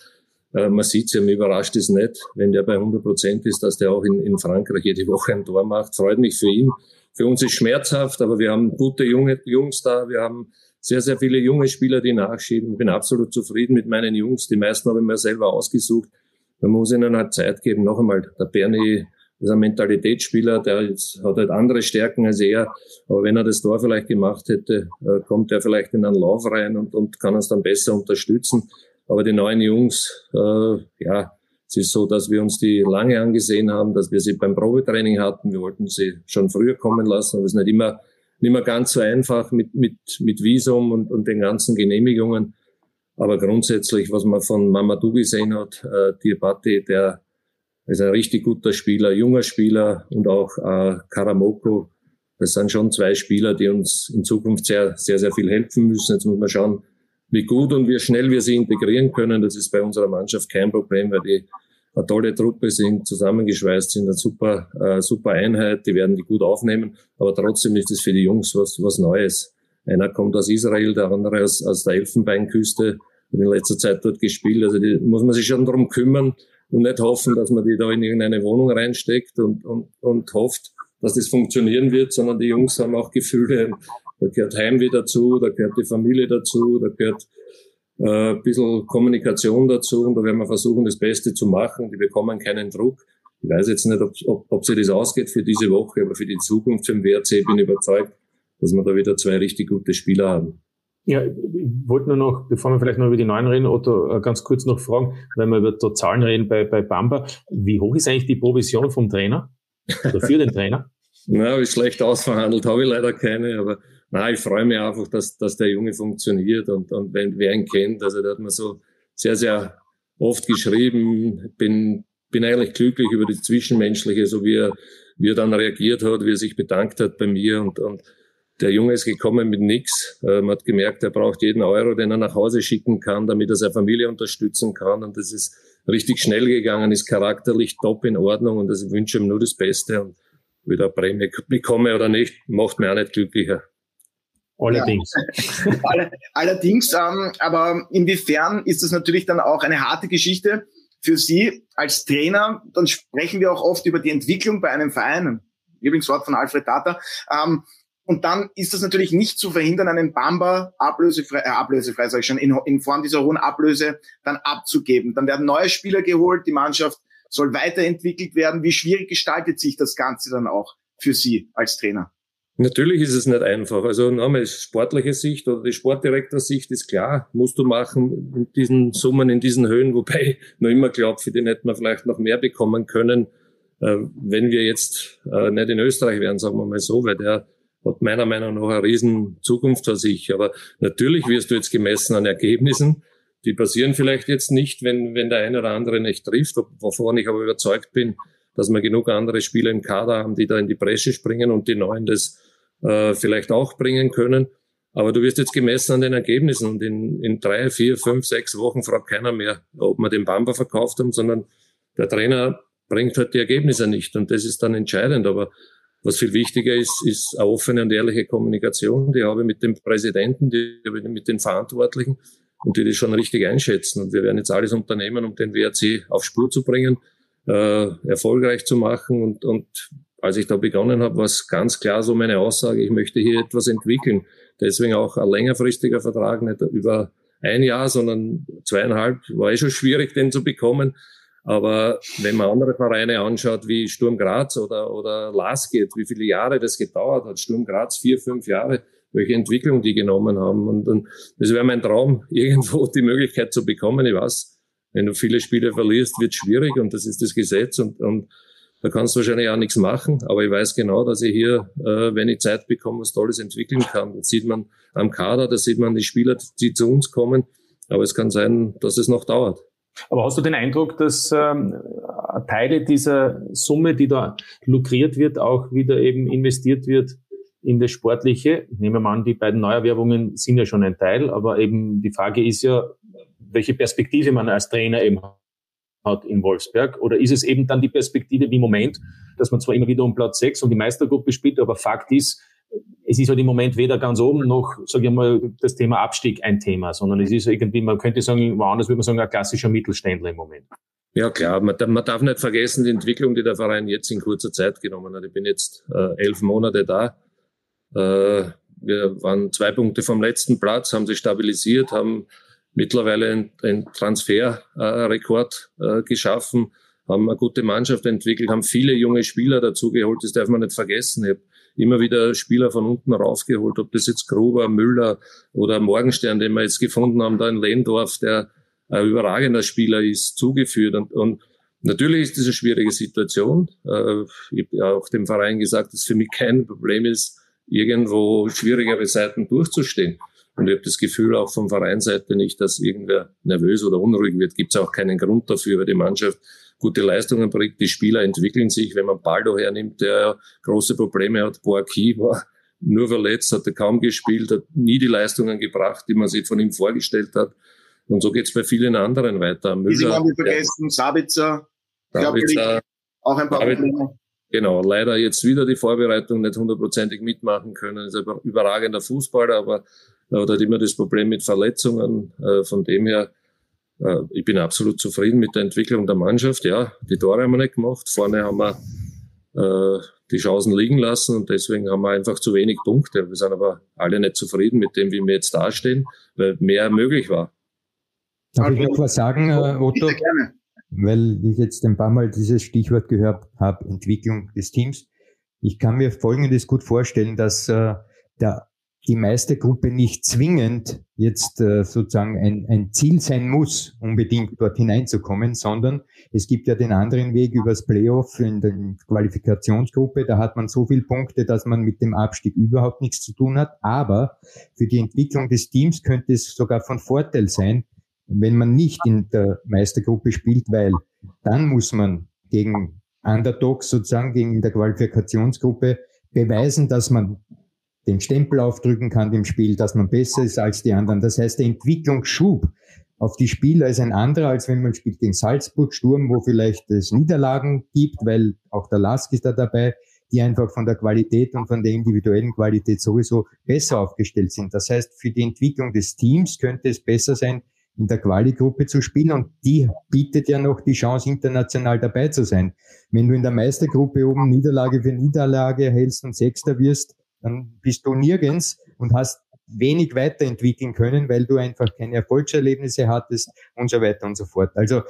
äh, man sieht ja, mir überrascht es nicht, wenn der bei 100 Prozent ist, dass der auch in, in Frankreich jede Woche ein Tor macht. Freut mich für ihn. Für uns ist schmerzhaft, aber wir haben gute junge Jungs da. Wir haben sehr, sehr viele junge Spieler, die nachschieben. Ich bin absolut zufrieden mit meinen Jungs. Die meisten habe ich mir selber ausgesucht. Man muss ihnen halt Zeit geben. Noch einmal, der Bernie ist ein Mentalitätsspieler, der hat halt andere Stärken als er. Aber wenn er das Tor vielleicht gemacht hätte, äh, kommt er vielleicht in einen Lauf rein und, und kann uns dann besser unterstützen. Aber die neuen Jungs, äh, ja, es ist so, dass wir uns die lange angesehen haben, dass wir sie beim Probetraining hatten. Wir wollten sie schon früher kommen lassen, aber es ist nicht immer, nicht mehr ganz so einfach mit, mit, mit Visum und, und den ganzen Genehmigungen. Aber grundsätzlich, was man von Mamadou gesehen hat, äh, Diabati, der ist ein richtig guter Spieler, junger Spieler und auch äh, Karamoko. Das sind schon zwei Spieler, die uns in Zukunft sehr, sehr, sehr viel helfen müssen. Jetzt muss man schauen, wie gut und wie schnell wir sie integrieren können. Das ist bei unserer Mannschaft kein Problem, weil die eine tolle Truppe sind, zusammengeschweißt sind, eine super, äh, super Einheit, die werden die gut aufnehmen, aber trotzdem ist es für die Jungs was, was Neues. Einer kommt aus Israel, der andere aus, aus der Elfenbeinküste, hat in letzter Zeit dort gespielt, also die muss man sich schon darum kümmern und nicht hoffen, dass man die da in irgendeine Wohnung reinsteckt und, und, und hofft, dass das funktionieren wird, sondern die Jungs haben auch Gefühle. Da gehört Heimweh dazu, da gehört die Familie dazu, da gehört äh, ein bisschen Kommunikation dazu und da werden wir versuchen, das Beste zu machen. Die bekommen keinen Druck. Ich weiß jetzt nicht, ob, ob, ob sie das ausgeht für diese Woche, aber für die Zukunft für den WRC bin ich überzeugt, dass wir da wieder zwei richtig gute Spieler haben. Ja, ich wollte nur noch, bevor wir vielleicht noch über die Neuen reden, Otto, äh, ganz kurz noch fragen, wenn wir über die Zahlen reden bei, bei Bamba, wie hoch ist eigentlich die Provision vom Trainer? Oder für den Trainer? Na, ist schlecht ausverhandelt, habe ich leider keine, aber na, ich freue mich einfach, dass, dass der Junge funktioniert und, und wenn wer ihn kennt, also der hat mir so sehr, sehr oft geschrieben, bin, bin eigentlich glücklich über das Zwischenmenschliche, so wie er, wie er dann reagiert hat, wie er sich bedankt hat bei mir und, und der Junge ist gekommen mit nichts. Äh, man hat gemerkt, er braucht jeden Euro, den er nach Hause schicken kann, damit er seine Familie unterstützen kann. Und das ist richtig schnell gegangen, ist charakterlich top in Ordnung und also ich wünsche ihm nur das Beste. Und wieder Prämie bekomme oder nicht, macht mir auch nicht glücklicher. Allerdings. Ja. Allerdings, ähm, aber inwiefern ist das natürlich dann auch eine harte Geschichte für Sie als Trainer? Dann sprechen wir auch oft über die Entwicklung bei einem Verein. Lieblingswort von Alfred Tata. Ähm, und dann ist das natürlich nicht zu verhindern, einen Bamba ablösefrei, äh, ablösefrei sag ich schon, in, in Form dieser hohen Ablöse dann abzugeben. Dann werden neue Spieler geholt, die Mannschaft soll weiterentwickelt werden. Wie schwierig gestaltet sich das Ganze dann auch für Sie als Trainer? Natürlich ist es nicht einfach. Also nochmal, sportliche Sicht oder die Sportdirektor-Sicht ist klar, musst du machen in diesen Summen, in diesen Höhen, wobei noch immer glaube, für den hätten wir vielleicht noch mehr bekommen können, äh, wenn wir jetzt äh, nicht in Österreich wären, sagen wir mal so, weil der hat meiner Meinung nach eine riesen Zukunft vor sich. Aber natürlich wirst du jetzt gemessen an Ergebnissen. Die passieren vielleicht jetzt nicht, wenn, wenn der eine oder andere nicht trifft, wovon ich aber überzeugt bin, dass wir genug andere Spieler im Kader haben, die da in die Bresche springen und die Neuen das äh, vielleicht auch bringen können. Aber du wirst jetzt gemessen an den Ergebnissen und in, in drei, vier, fünf, sechs Wochen fragt keiner mehr, ob wir den Bamba verkauft haben, sondern der Trainer bringt halt die Ergebnisse nicht und das ist dann entscheidend. Aber was viel wichtiger ist, ist eine offene und ehrliche Kommunikation. Die habe ich mit dem Präsidenten, die habe ich mit den Verantwortlichen und die das schon richtig einschätzen. Und wir werden jetzt alles unternehmen, um den WRC auf Spur zu bringen, äh, erfolgreich zu machen und, und als ich da begonnen habe, war es ganz klar so meine Aussage, ich möchte hier etwas entwickeln. Deswegen auch ein längerfristiger Vertrag, nicht über ein Jahr, sondern zweieinhalb. War eh schon schwierig, den zu bekommen. Aber wenn man andere Vereine anschaut, wie Sturm Graz oder, oder Lasket, wie viele Jahre das gedauert hat, Sturm Graz vier, fünf Jahre, welche Entwicklung die genommen haben. Und, und das wäre mein Traum, irgendwo die Möglichkeit zu bekommen. Ich weiß, wenn du viele Spiele verlierst, wird schwierig und das ist das Gesetz. Und, und da kannst du wahrscheinlich auch nichts machen, aber ich weiß genau, dass ich hier, äh, wenn ich Zeit bekomme, was Tolles entwickeln kann. Das sieht man am Kader, da sieht man die Spieler, die zu uns kommen, aber es kann sein, dass es noch dauert. Aber hast du den Eindruck, dass ähm, Teile dieser Summe, die da lukriert wird, auch wieder eben investiert wird in das Sportliche? Ich nehme mal an, die beiden Neuerwerbungen sind ja schon ein Teil, aber eben die Frage ist ja, welche Perspektive man als Trainer eben hat in Wolfsberg? Oder ist es eben dann die Perspektive wie im Moment, dass man zwar immer wieder um Platz 6 und die Meistergruppe spielt, aber Fakt ist, es ist halt im Moment weder ganz oben noch, sage ich mal, das Thema Abstieg ein Thema, sondern es ist irgendwie, man könnte sagen, woanders würde man sagen, ein klassischer Mittelständler im Moment. Ja klar, man, man darf nicht vergessen, die Entwicklung, die der Verein jetzt in kurzer Zeit genommen hat. Ich bin jetzt äh, elf Monate da. Äh, wir waren zwei Punkte vom letzten Platz, haben sich stabilisiert, haben mittlerweile einen Transferrekord äh, geschaffen, haben eine gute Mannschaft entwickelt, haben viele junge Spieler dazugeholt, das darf man nicht vergessen. Ich habe immer wieder Spieler von unten raufgeholt, ob das jetzt Gruber, Müller oder Morgenstern, den wir jetzt gefunden haben, da in Lehndorf, der ein überragender Spieler ist, zugeführt. Und, und natürlich ist das eine schwierige Situation. Äh, ich habe auch dem Verein gesagt, dass für mich kein Problem ist, irgendwo schwierigere Seiten durchzustehen. Und ich habe das Gefühl auch vom Vereinsseite nicht, dass irgendwer nervös oder unruhig wird. Gibt es auch keinen Grund dafür, weil die Mannschaft gute Leistungen bringt. Die Spieler entwickeln sich. Wenn man Baldo hernimmt, der große Probleme hat, Boaki war nur verletzt, hat er kaum gespielt, hat nie die Leistungen gebracht, die man sich von ihm vorgestellt hat. Und so geht es bei vielen anderen weiter. Müller, haben wir vergessen, Sabitzer, Sabitzer auch ein paar Sabitzer, Probleme. Genau, leider jetzt wieder die Vorbereitung nicht hundertprozentig mitmachen können. Ist ein überragender Fußballer, aber er hat immer das Problem mit Verletzungen. Äh, von dem her äh, ich bin absolut zufrieden mit der Entwicklung der Mannschaft. Ja, die Tore haben wir nicht gemacht. Vorne haben wir äh, die Chancen liegen lassen und deswegen haben wir einfach zu wenig Punkte. Wir sind aber alle nicht zufrieden mit dem, wie wir jetzt dastehen, weil mehr möglich war. Darf ich noch was sagen, Otto? Gerne. Weil ich jetzt ein paar Mal dieses Stichwort gehört habe, Entwicklung des Teams. Ich kann mir Folgendes gut vorstellen, dass äh, der die Meistergruppe nicht zwingend jetzt äh, sozusagen ein, ein Ziel sein muss, unbedingt dort hineinzukommen, sondern es gibt ja den anderen Weg übers Playoff in der Qualifikationsgruppe. Da hat man so viele Punkte, dass man mit dem Abstieg überhaupt nichts zu tun hat. Aber für die Entwicklung des Teams könnte es sogar von Vorteil sein, wenn man nicht in der Meistergruppe spielt, weil dann muss man gegen Underdogs sozusagen, gegen der Qualifikationsgruppe beweisen, dass man den Stempel aufdrücken kann dem Spiel, dass man besser ist als die anderen. Das heißt, der Entwicklungsschub auf die Spieler ist ein anderer, als wenn man spielt gegen Salzburg, Sturm, wo vielleicht es Niederlagen gibt, weil auch der Lask ist da dabei, die einfach von der Qualität und von der individuellen Qualität sowieso besser aufgestellt sind. Das heißt, für die Entwicklung des Teams könnte es besser sein, in der Quali-Gruppe zu spielen und die bietet ja noch die Chance, international dabei zu sein. Wenn du in der Meistergruppe oben Niederlage für Niederlage hältst und Sechster wirst, dann bist du nirgends und hast wenig weiterentwickeln können, weil du einfach keine Erfolgserlebnisse hattest und so weiter und so fort. Also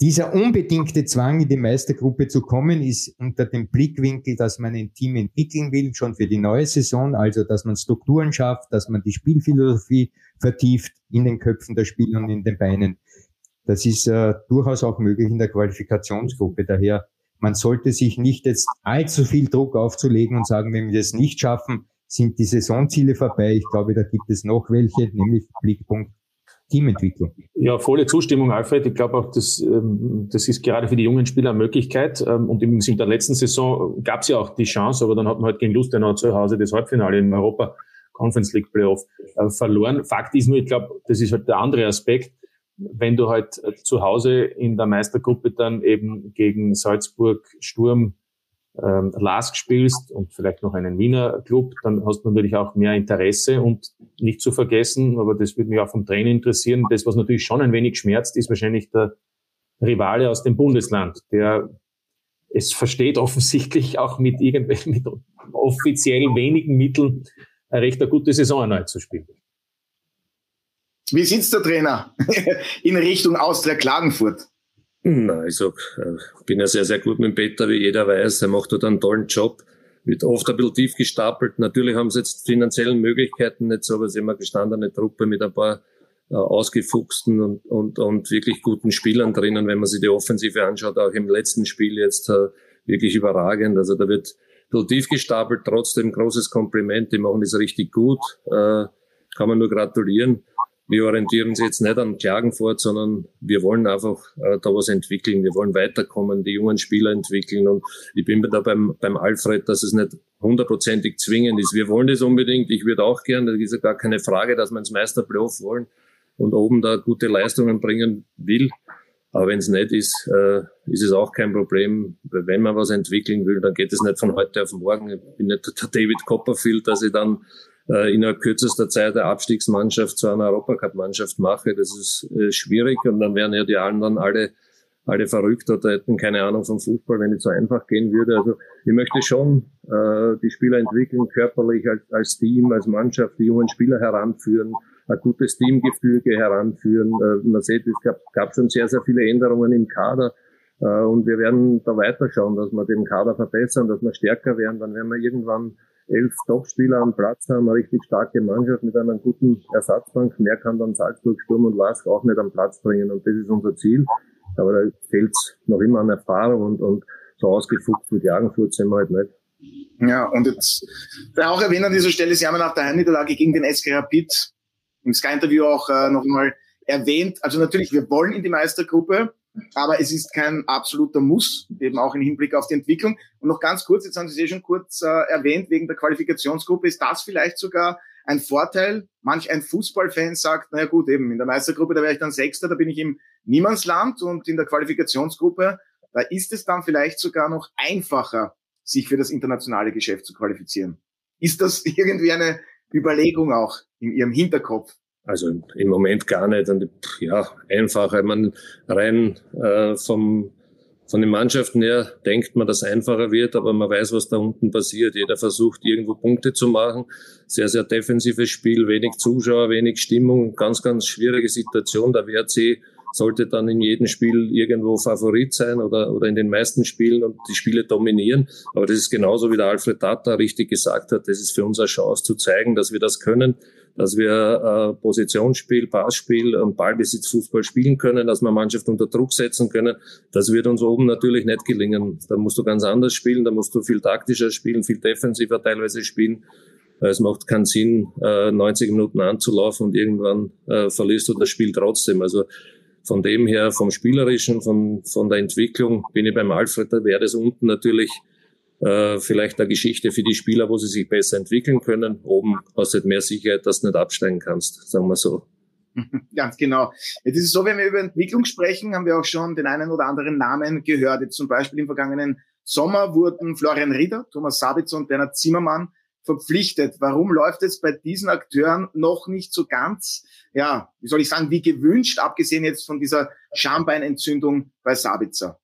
dieser unbedingte Zwang, in die Meistergruppe zu kommen, ist unter dem Blickwinkel, dass man ein Team entwickeln will, schon für die neue Saison, also dass man Strukturen schafft, dass man die Spielphilosophie vertieft in den Köpfen der Spieler und in den Beinen. Das ist äh, durchaus auch möglich in der Qualifikationsgruppe. Daher man sollte sich nicht jetzt allzu viel Druck aufzulegen und sagen, wenn wir das nicht schaffen, sind die Saisonziele vorbei. Ich glaube, da gibt es noch welche, nämlich Blickpunkt Teamentwicklung. Ja, volle Zustimmung, Alfred. Ich glaube auch, das, ähm, das ist gerade für die jungen Spieler eine Möglichkeit. Ähm, und in der letzten Saison gab es ja auch die Chance, aber dann hat man halt gegen Lustenau zu Hause das Halbfinale im Europa Conference League Playoff äh, verloren. Fakt ist nur, ich glaube, das ist halt der andere Aspekt wenn du halt äh, zu Hause in der Meistergruppe dann eben gegen Salzburg, Sturm, ähm, Lask spielst und vielleicht noch einen Wiener Club, dann hast du natürlich auch mehr Interesse und nicht zu vergessen, aber das würde mich auch vom Trainer interessieren, das, was natürlich schon ein wenig schmerzt, ist wahrscheinlich der Rivale aus dem Bundesland, der es versteht offensichtlich auch mit irgendwelchen, mit offiziell wenigen Mitteln eine recht eine gute Saison erneut zu spielen. Wie sitzt der Trainer in Richtung Austria Klagenfurt? Na, ich sag, äh, bin ja sehr, sehr gut mit Peter, wie jeder weiß. Er macht dort einen tollen Job. Wird oft ein bisschen tief gestapelt. Natürlich haben sie jetzt finanziellen Möglichkeiten nicht so, aber sie haben eine gestandene Truppe mit ein paar äh, ausgefuchsten und, und, und wirklich guten Spielern drinnen. Wenn man sich die Offensive anschaut, auch im letzten Spiel jetzt äh, wirklich überragend. Also da wird ein bisschen tief gestapelt. Trotzdem großes Kompliment. Die machen das richtig gut. Kann man nur gratulieren wir orientieren uns jetzt nicht an Klagenfurt, sondern wir wollen einfach äh, da was entwickeln. Wir wollen weiterkommen, die jungen Spieler entwickeln. Und ich bin da beim, beim Alfred, dass es nicht hundertprozentig zwingend ist. Wir wollen das unbedingt. Ich würde auch gern, da ist ja gar keine Frage, dass wir ins Meisterplayoff wollen und oben da gute Leistungen bringen will. Aber wenn es nicht ist, äh, ist es auch kein Problem. Wenn man was entwickeln will, dann geht es nicht von heute auf morgen. Ich bin nicht der David Copperfield, dass ich dann äh, innerhalb kürzester Zeit eine Abstiegsmannschaft zu einer Europacup-Mannschaft mache. Das ist äh, schwierig und dann wären ja die anderen alle alle verrückt oder hätten keine Ahnung vom Fußball, wenn es so einfach gehen würde. Also ich möchte schon äh, die Spieler entwickeln, körperlich als, als Team, als Mannschaft, die jungen Spieler heranführen, ein gutes Teamgefüge heranführen. Äh, man sieht, es gab, gab schon sehr, sehr viele Änderungen im Kader. Äh, und wir werden da weiterschauen, dass wir den Kader verbessern, dass wir stärker werden. Dann werden wir irgendwann elf Topspieler am Platz haben, eine richtig starke Mannschaft mit einer guten Ersatzbank. Mehr kann dann Salzburg, Sturm und Lask auch nicht am Platz bringen. Und das ist unser Ziel. Aber da fehlt noch immer an Erfahrung und, und so ausgefuchst mit Jagenfurt sind wir halt nicht. Ja, und jetzt auch erwähnen an dieser Stelle, Sie haben nach der Heimniederlage gegen den SK Rapid im Sky-Interview auch äh, noch einmal erwähnt. Also natürlich, wir wollen in die Meistergruppe, aber es ist kein absoluter Muss, eben auch im Hinblick auf die Entwicklung. Und noch ganz kurz, jetzt haben Sie es eh schon kurz äh, erwähnt, wegen der Qualifikationsgruppe, ist das vielleicht sogar ein Vorteil? Manch ein Fußballfan sagt, naja gut, eben in der Meistergruppe, da wäre ich dann Sechster, da bin ich im Niemandsland und in der Qualifikationsgruppe, da ist es dann vielleicht sogar noch einfacher, sich für das internationale Geschäft zu qualifizieren. Ist das irgendwie eine Überlegung auch in Ihrem Hinterkopf? Also im Moment gar nicht. Und ja, einfacher. Man rein äh, vom von den Mannschaften her denkt man, dass einfacher wird, aber man weiß, was da unten passiert. Jeder versucht, irgendwo Punkte zu machen. Sehr, sehr defensives Spiel, wenig Zuschauer, wenig Stimmung, ganz, ganz schwierige Situation. Der WRC sollte dann in jedem Spiel irgendwo Favorit sein oder, oder in den meisten Spielen und die Spiele dominieren. Aber das ist genauso, wie der Alfred Tata richtig gesagt hat. Das ist für uns eine Chance zu zeigen, dass wir das können, dass wir äh, Positionsspiel, Passspiel und Ballbesitzfußball spielen können, dass wir Mannschaft unter Druck setzen können. Das wird uns oben natürlich nicht gelingen. Da musst du ganz anders spielen, da musst du viel taktischer spielen, viel defensiver teilweise spielen. Es macht keinen Sinn, 90 äh, Minuten anzulaufen und irgendwann äh, verlierst du das Spiel trotzdem. Also von dem her, vom Spielerischen, von, von der Entwicklung bin ich beim Alfred, da wäre das unten natürlich äh, vielleicht eine Geschichte für die Spieler, wo sie sich besser entwickeln können. Oben hast du halt mehr Sicherheit, dass du nicht absteigen kannst, sagen wir so. Ganz genau. Jetzt ist es so, wenn wir über Entwicklung sprechen, haben wir auch schon den einen oder anderen Namen gehört. Jetzt zum Beispiel im vergangenen Sommer wurden Florian Rieder, Thomas Sabitzer und Bernhard Zimmermann verpflichtet. Warum läuft es bei diesen Akteuren noch nicht so ganz, ja, wie soll ich sagen, wie gewünscht, abgesehen jetzt von dieser Schambeinentzündung bei Sabitzer?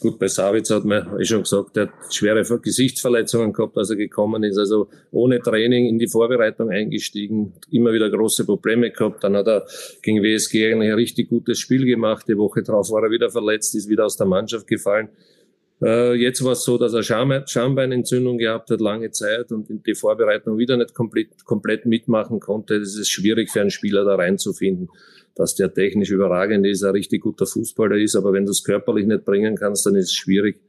Gut, bei Savitz hat man, wie schon gesagt, der hat schwere Gesichtsverletzungen gehabt, als er gekommen ist. Also ohne Training in die Vorbereitung eingestiegen, immer wieder große Probleme gehabt. Dann hat er gegen WSG ein richtig gutes Spiel gemacht. Die Woche drauf war er wieder verletzt, ist wieder aus der Mannschaft gefallen. Äh, jetzt war es so, dass er Schambeinentzündung gehabt hat, lange Zeit und die Vorbereitung wieder nicht komplett, komplett mitmachen konnte. Das ist schwierig für einen Spieler da reinzufinden, dass der technisch überragend ist, ein richtig guter Fußballer ist, aber wenn du es körperlich nicht bringen kannst, dann ist es schwierig,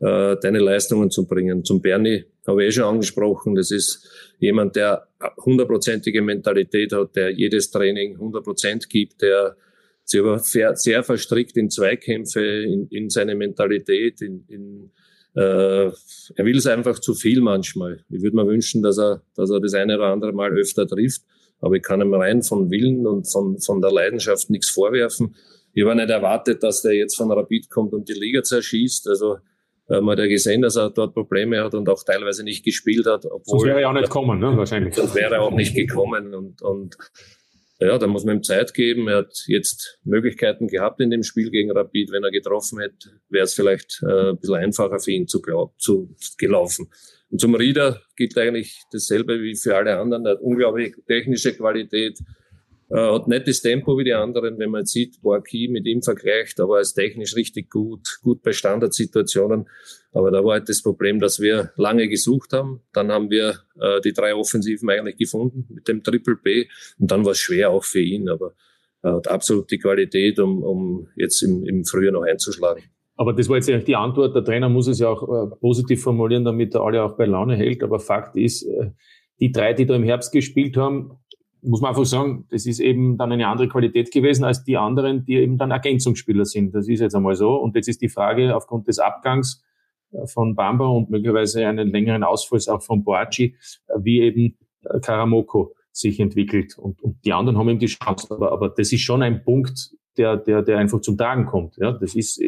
äh, deine Leistungen zu bringen. Zum Bernie habe ich eh schon angesprochen, das ist jemand, der hundertprozentige Mentalität hat, der jedes Training hundertprozent gibt, der sie war sehr verstrickt in Zweikämpfe, in, in seine Mentalität, in, in äh, er will es einfach zu viel manchmal. Ich würde mir wünschen, dass er, dass er das eine oder andere Mal öfter trifft, aber ich kann ihm rein von Willen und von, von der Leidenschaft nichts vorwerfen. Ich habe nicht erwartet, dass der jetzt von Rapid kommt und die Liga zerschießt. Also äh, man hat ja gesehen, dass er dort Probleme hat und auch teilweise nicht gespielt hat. Obwohl, Sonst wäre er auch nicht gekommen, ne? wahrscheinlich. Sonst wäre er auch nicht gekommen. Und, und ja, da muss man ihm Zeit geben. Er hat jetzt Möglichkeiten gehabt in dem Spiel gegen Rapid. Wenn er getroffen hätte, wäre es vielleicht äh, ein bisschen einfacher für ihn zu, zu gelaufen. Und zum Rieder gilt eigentlich dasselbe wie für alle anderen. Er hat unglaublich technische Qualität, äh, hat nettes Tempo wie die anderen, wenn man sieht, Boaki mit ihm vergleicht, aber er ist technisch richtig gut, gut bei Standardsituationen. Aber da war halt das Problem, dass wir lange gesucht haben. Dann haben wir äh, die drei Offensiven eigentlich gefunden mit dem Triple B und dann war es schwer auch für ihn, aber er hat absolut die Qualität, um, um jetzt im, im Frühjahr noch einzuschlagen. Aber das war jetzt eigentlich die Antwort. Der Trainer muss es ja auch äh, positiv formulieren, damit er alle auch bei Laune hält. Aber Fakt ist, äh, die drei, die da im Herbst gespielt haben, muss man einfach sagen, das ist eben dann eine andere Qualität gewesen als die anderen, die eben dann Ergänzungsspieler sind. Das ist jetzt einmal so. Und jetzt ist die Frage aufgrund des Abgangs äh, von Bamba und möglicherweise einen längeren Ausfalls auch von Boaci, äh, wie eben äh, Karamoko sich entwickelt. Und, und die anderen haben eben die Chance. Aber, aber das ist schon ein Punkt, der, der, der einfach zum Tragen kommt. Ja, das ist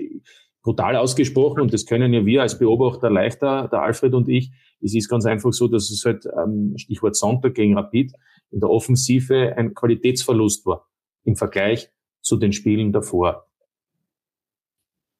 brutal ausgesprochen und das können ja wir als Beobachter leichter, der Alfred und ich. Es ist ganz einfach so, dass es halt, ähm, Stichwort Sonntag gegen Rapid, in der Offensive ein Qualitätsverlust war im Vergleich zu den Spielen davor.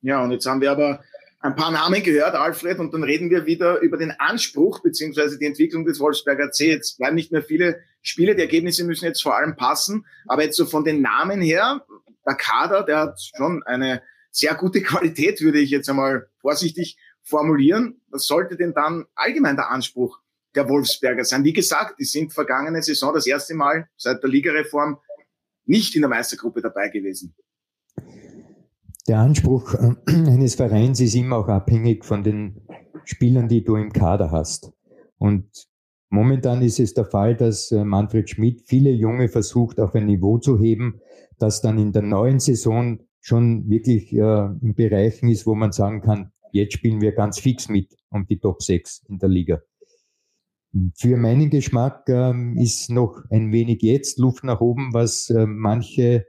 Ja, und jetzt haben wir aber ein paar Namen gehört, Alfred, und dann reden wir wieder über den Anspruch beziehungsweise die Entwicklung des Wolfsberger C. Jetzt bleiben nicht mehr viele Spiele, die Ergebnisse müssen jetzt vor allem passen, aber jetzt so von den Namen her, der Kader, der hat schon eine sehr gute Qualität, würde ich jetzt einmal vorsichtig formulieren. Was sollte denn dann allgemein der Anspruch der Wolfsberger sein? Wie gesagt, die sind vergangene Saison das erste Mal seit der Ligareform nicht in der Meistergruppe dabei gewesen. Der Anspruch äh, eines Vereins ist immer auch abhängig von den Spielern, die du im Kader hast. Und momentan ist es der Fall, dass äh, Manfred Schmidt viele Junge versucht, auf ein Niveau zu heben, das dann in der neuen Saison schon wirklich äh, in Bereichen ist, wo man sagen kann, jetzt spielen wir ganz fix mit um die Top 6 in der Liga. Für meinen Geschmack ähm, ist noch ein wenig jetzt Luft nach oben, was äh, manche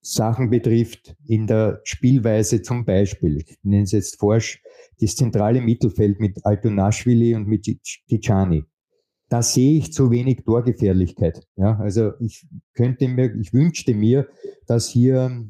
Sachen betrifft, in der Spielweise zum Beispiel, ich nenne es jetzt forsch, das zentrale Mittelfeld mit Altonaschwili und mit Tijani. Da sehe ich zu wenig Torgefährlichkeit. Ja, also ich könnte mir, ich wünschte mir, dass hier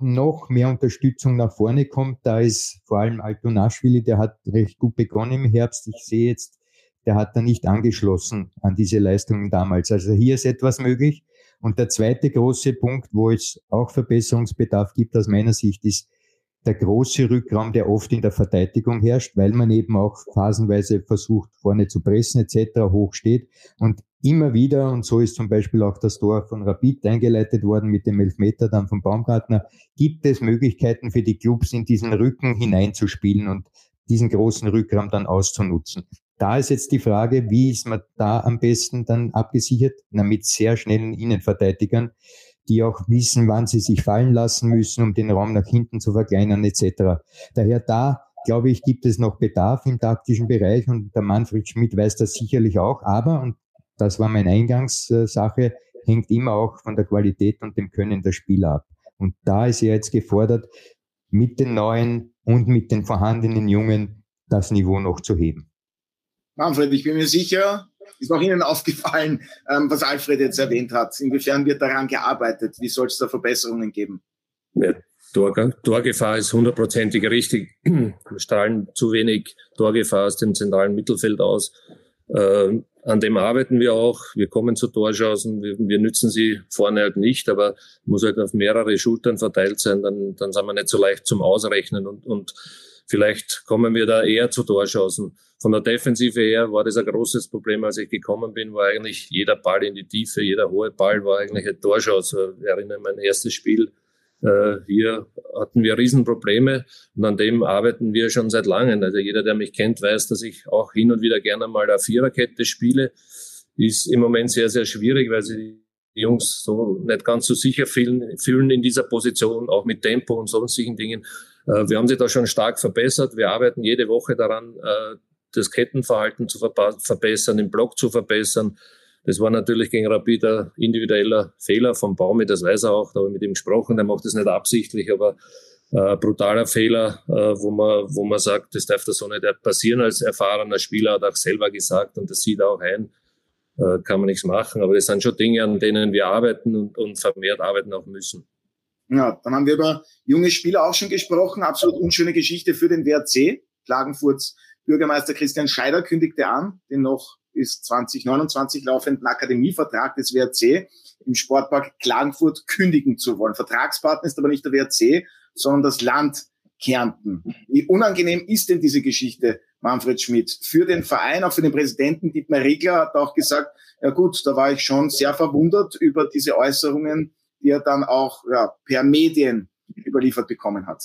noch mehr Unterstützung nach vorne kommt. Da ist vor allem Altonaschwili, der hat recht gut begonnen im Herbst. Ich sehe jetzt, der hat da nicht angeschlossen an diese Leistungen damals. Also hier ist etwas möglich. Und der zweite große Punkt, wo es auch Verbesserungsbedarf gibt aus meiner Sicht, ist der große Rückraum, der oft in der Verteidigung herrscht, weil man eben auch phasenweise versucht, vorne zu pressen etc. hoch steht. Und immer wieder, und so ist zum Beispiel auch das Tor von Rapid eingeleitet worden mit dem Elfmeter dann von Baumgartner, gibt es Möglichkeiten für die Clubs in diesen Rücken hineinzuspielen und diesen großen Rückraum dann auszunutzen. Da ist jetzt die Frage, wie ist man da am besten dann abgesichert? Na, mit sehr schnellen Innenverteidigern, die auch wissen, wann sie sich fallen lassen müssen, um den Raum nach hinten zu verkleinern etc. Daher da, glaube ich, gibt es noch Bedarf im taktischen Bereich und der Manfred Schmidt weiß das sicherlich auch. Aber, und das war meine Eingangssache, hängt immer auch von der Qualität und dem Können der Spieler ab. Und da ist er jetzt gefordert, mit den neuen und mit den vorhandenen Jungen das Niveau noch zu heben. Manfred, ich bin mir sicher, ist auch Ihnen aufgefallen, ähm, was Alfred jetzt erwähnt hat. Inwiefern wird daran gearbeitet? Wie soll es da Verbesserungen geben? Ja, Tor, Torgefahr ist hundertprozentig richtig. Wir strahlen zu wenig Torgefahr aus dem zentralen Mittelfeld aus. Äh, an dem arbeiten wir auch. Wir kommen zu Torschancen. Wir, wir nützen sie vorne halt nicht, aber muss halt auf mehrere Schultern verteilt sein. Dann, dann sind wir nicht so leicht zum Ausrechnen und, und vielleicht kommen wir da eher zu Torschancen. Von der Defensive her war das ein großes Problem, als ich gekommen bin, war eigentlich jeder Ball in die Tiefe, jeder hohe Ball war eigentlich ein Torschance. Ich erinnere mein erstes Spiel. Äh, hier hatten wir Riesenprobleme und an dem arbeiten wir schon seit langem. Also jeder, der mich kennt, weiß, dass ich auch hin und wieder gerne mal eine Viererkette spiele. Ist im Moment sehr, sehr schwierig, weil sie die Jungs so nicht ganz so sicher fühlen, fühlen in dieser Position, auch mit Tempo und sonstigen Dingen. Äh, wir haben sie da schon stark verbessert. Wir arbeiten jede Woche daran, äh, das Kettenverhalten zu verbessern, den Block zu verbessern. Das war natürlich gegen Rapid ein individueller Fehler vom Baumi, das weiß er auch, da habe ich mit ihm gesprochen, der macht das nicht absichtlich, aber äh, brutaler Fehler, äh, wo man, wo man sagt, das darf da so nicht passieren als erfahrener Spieler, hat auch selber gesagt und das sieht er auch ein, äh, kann man nichts machen, aber das sind schon Dinge, an denen wir arbeiten und, und vermehrt arbeiten auch müssen. Ja, dann haben wir über junge Spieler auch schon gesprochen, absolut unschöne Geschichte für den WRC, Klagenfurts Bürgermeister Christian Scheider kündigte an, den noch bis 2029 laufenden Akademievertrag des WRC im Sportpark Klagenfurt kündigen zu wollen. Vertragspartner ist aber nicht der WRC, sondern das Land Kärnten. Wie unangenehm ist denn diese Geschichte, Manfred Schmidt? Für den Verein, auch für den Präsidenten Dietmar Regler hat auch gesagt, ja gut, da war ich schon sehr verwundert über diese Äußerungen, die er dann auch ja, per Medien überliefert bekommen hat.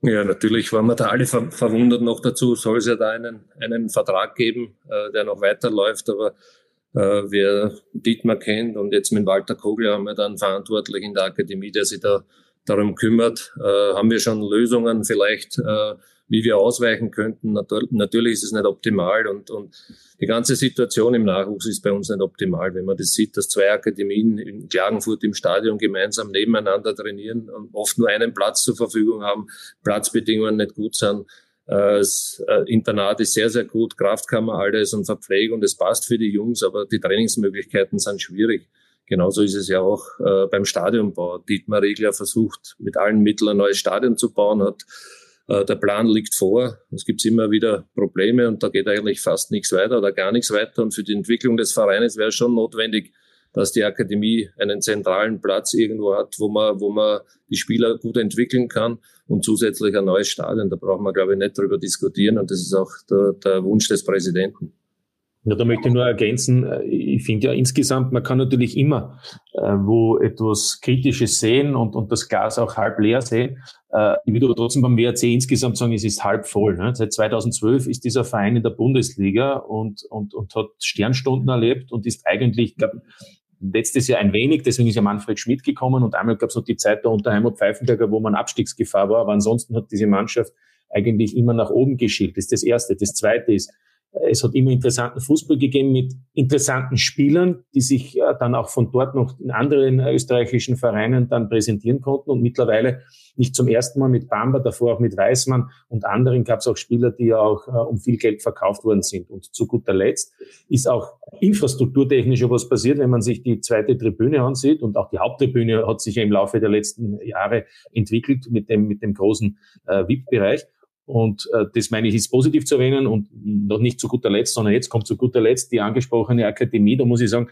Ja, natürlich waren wir da alle ver verwundert noch dazu. Soll es ja da einen, einen Vertrag geben, äh, der noch weiterläuft, aber äh, wer Dietmar kennt und jetzt mit Walter Kogler haben wir dann verantwortlich in der Akademie, der sich da darum kümmert, äh, haben wir schon Lösungen vielleicht, äh, wie wir ausweichen könnten. Natürlich ist es nicht optimal und, und die ganze Situation im Nachwuchs ist bei uns nicht optimal. Wenn man das sieht, dass zwei Akademien in Klagenfurt im Stadion gemeinsam nebeneinander trainieren und oft nur einen Platz zur Verfügung haben, Platzbedingungen nicht gut sind. Äh, das äh, Internat ist sehr, sehr gut, Kraftkammer, alles und Verpflegung, das passt für die Jungs, aber die Trainingsmöglichkeiten sind schwierig. Genauso ist es ja auch äh, beim Stadionbau. Dietmar Riegler versucht mit allen Mitteln ein neues Stadion zu bauen, hat der Plan liegt vor. Es gibt immer wieder Probleme und da geht eigentlich fast nichts weiter oder gar nichts weiter. Und für die Entwicklung des Vereines wäre schon notwendig, dass die Akademie einen zentralen Platz irgendwo hat, wo man, wo man die Spieler gut entwickeln kann und zusätzlich ein neues Stadion. Da braucht man, glaube ich, nicht drüber diskutieren und das ist auch der, der Wunsch des Präsidenten. Ja, da möchte ich nur ergänzen, äh, ich finde ja insgesamt, man kann natürlich immer äh, wo etwas Kritisches sehen und, und das Glas auch halb leer sehen. Äh, ich würde aber trotzdem beim WRC insgesamt sagen, es ist halb voll. Ne? Seit 2012 ist dieser Verein in der Bundesliga und, und, und hat Sternstunden erlebt und ist eigentlich, glaub, letztes Jahr ein wenig, deswegen ist ja Manfred Schmidt gekommen und einmal gab es noch die Zeit der Unterheim und Pfeifenberger, wo man Abstiegsgefahr war, aber ansonsten hat diese Mannschaft eigentlich immer nach oben geschielt. Das ist das Erste. Das Zweite ist, es hat immer interessanten Fußball gegeben mit interessanten Spielern, die sich äh, dann auch von dort noch in anderen äh, österreichischen Vereinen dann präsentieren konnten. Und mittlerweile nicht zum ersten Mal mit Bamba, davor auch mit Weißmann und anderen gab es auch Spieler, die ja auch äh, um viel Geld verkauft worden sind. Und zu guter Letzt ist auch infrastrukturtechnisch was passiert, wenn man sich die zweite Tribüne ansieht. Und auch die Haupttribüne hat sich ja im Laufe der letzten Jahre entwickelt mit dem, mit dem großen äh, VIP-Bereich. Und äh, das meine ich, ist positiv zu erwähnen und noch nicht zu guter Letzt, sondern jetzt kommt zu guter Letzt die angesprochene Akademie. Da muss ich sagen,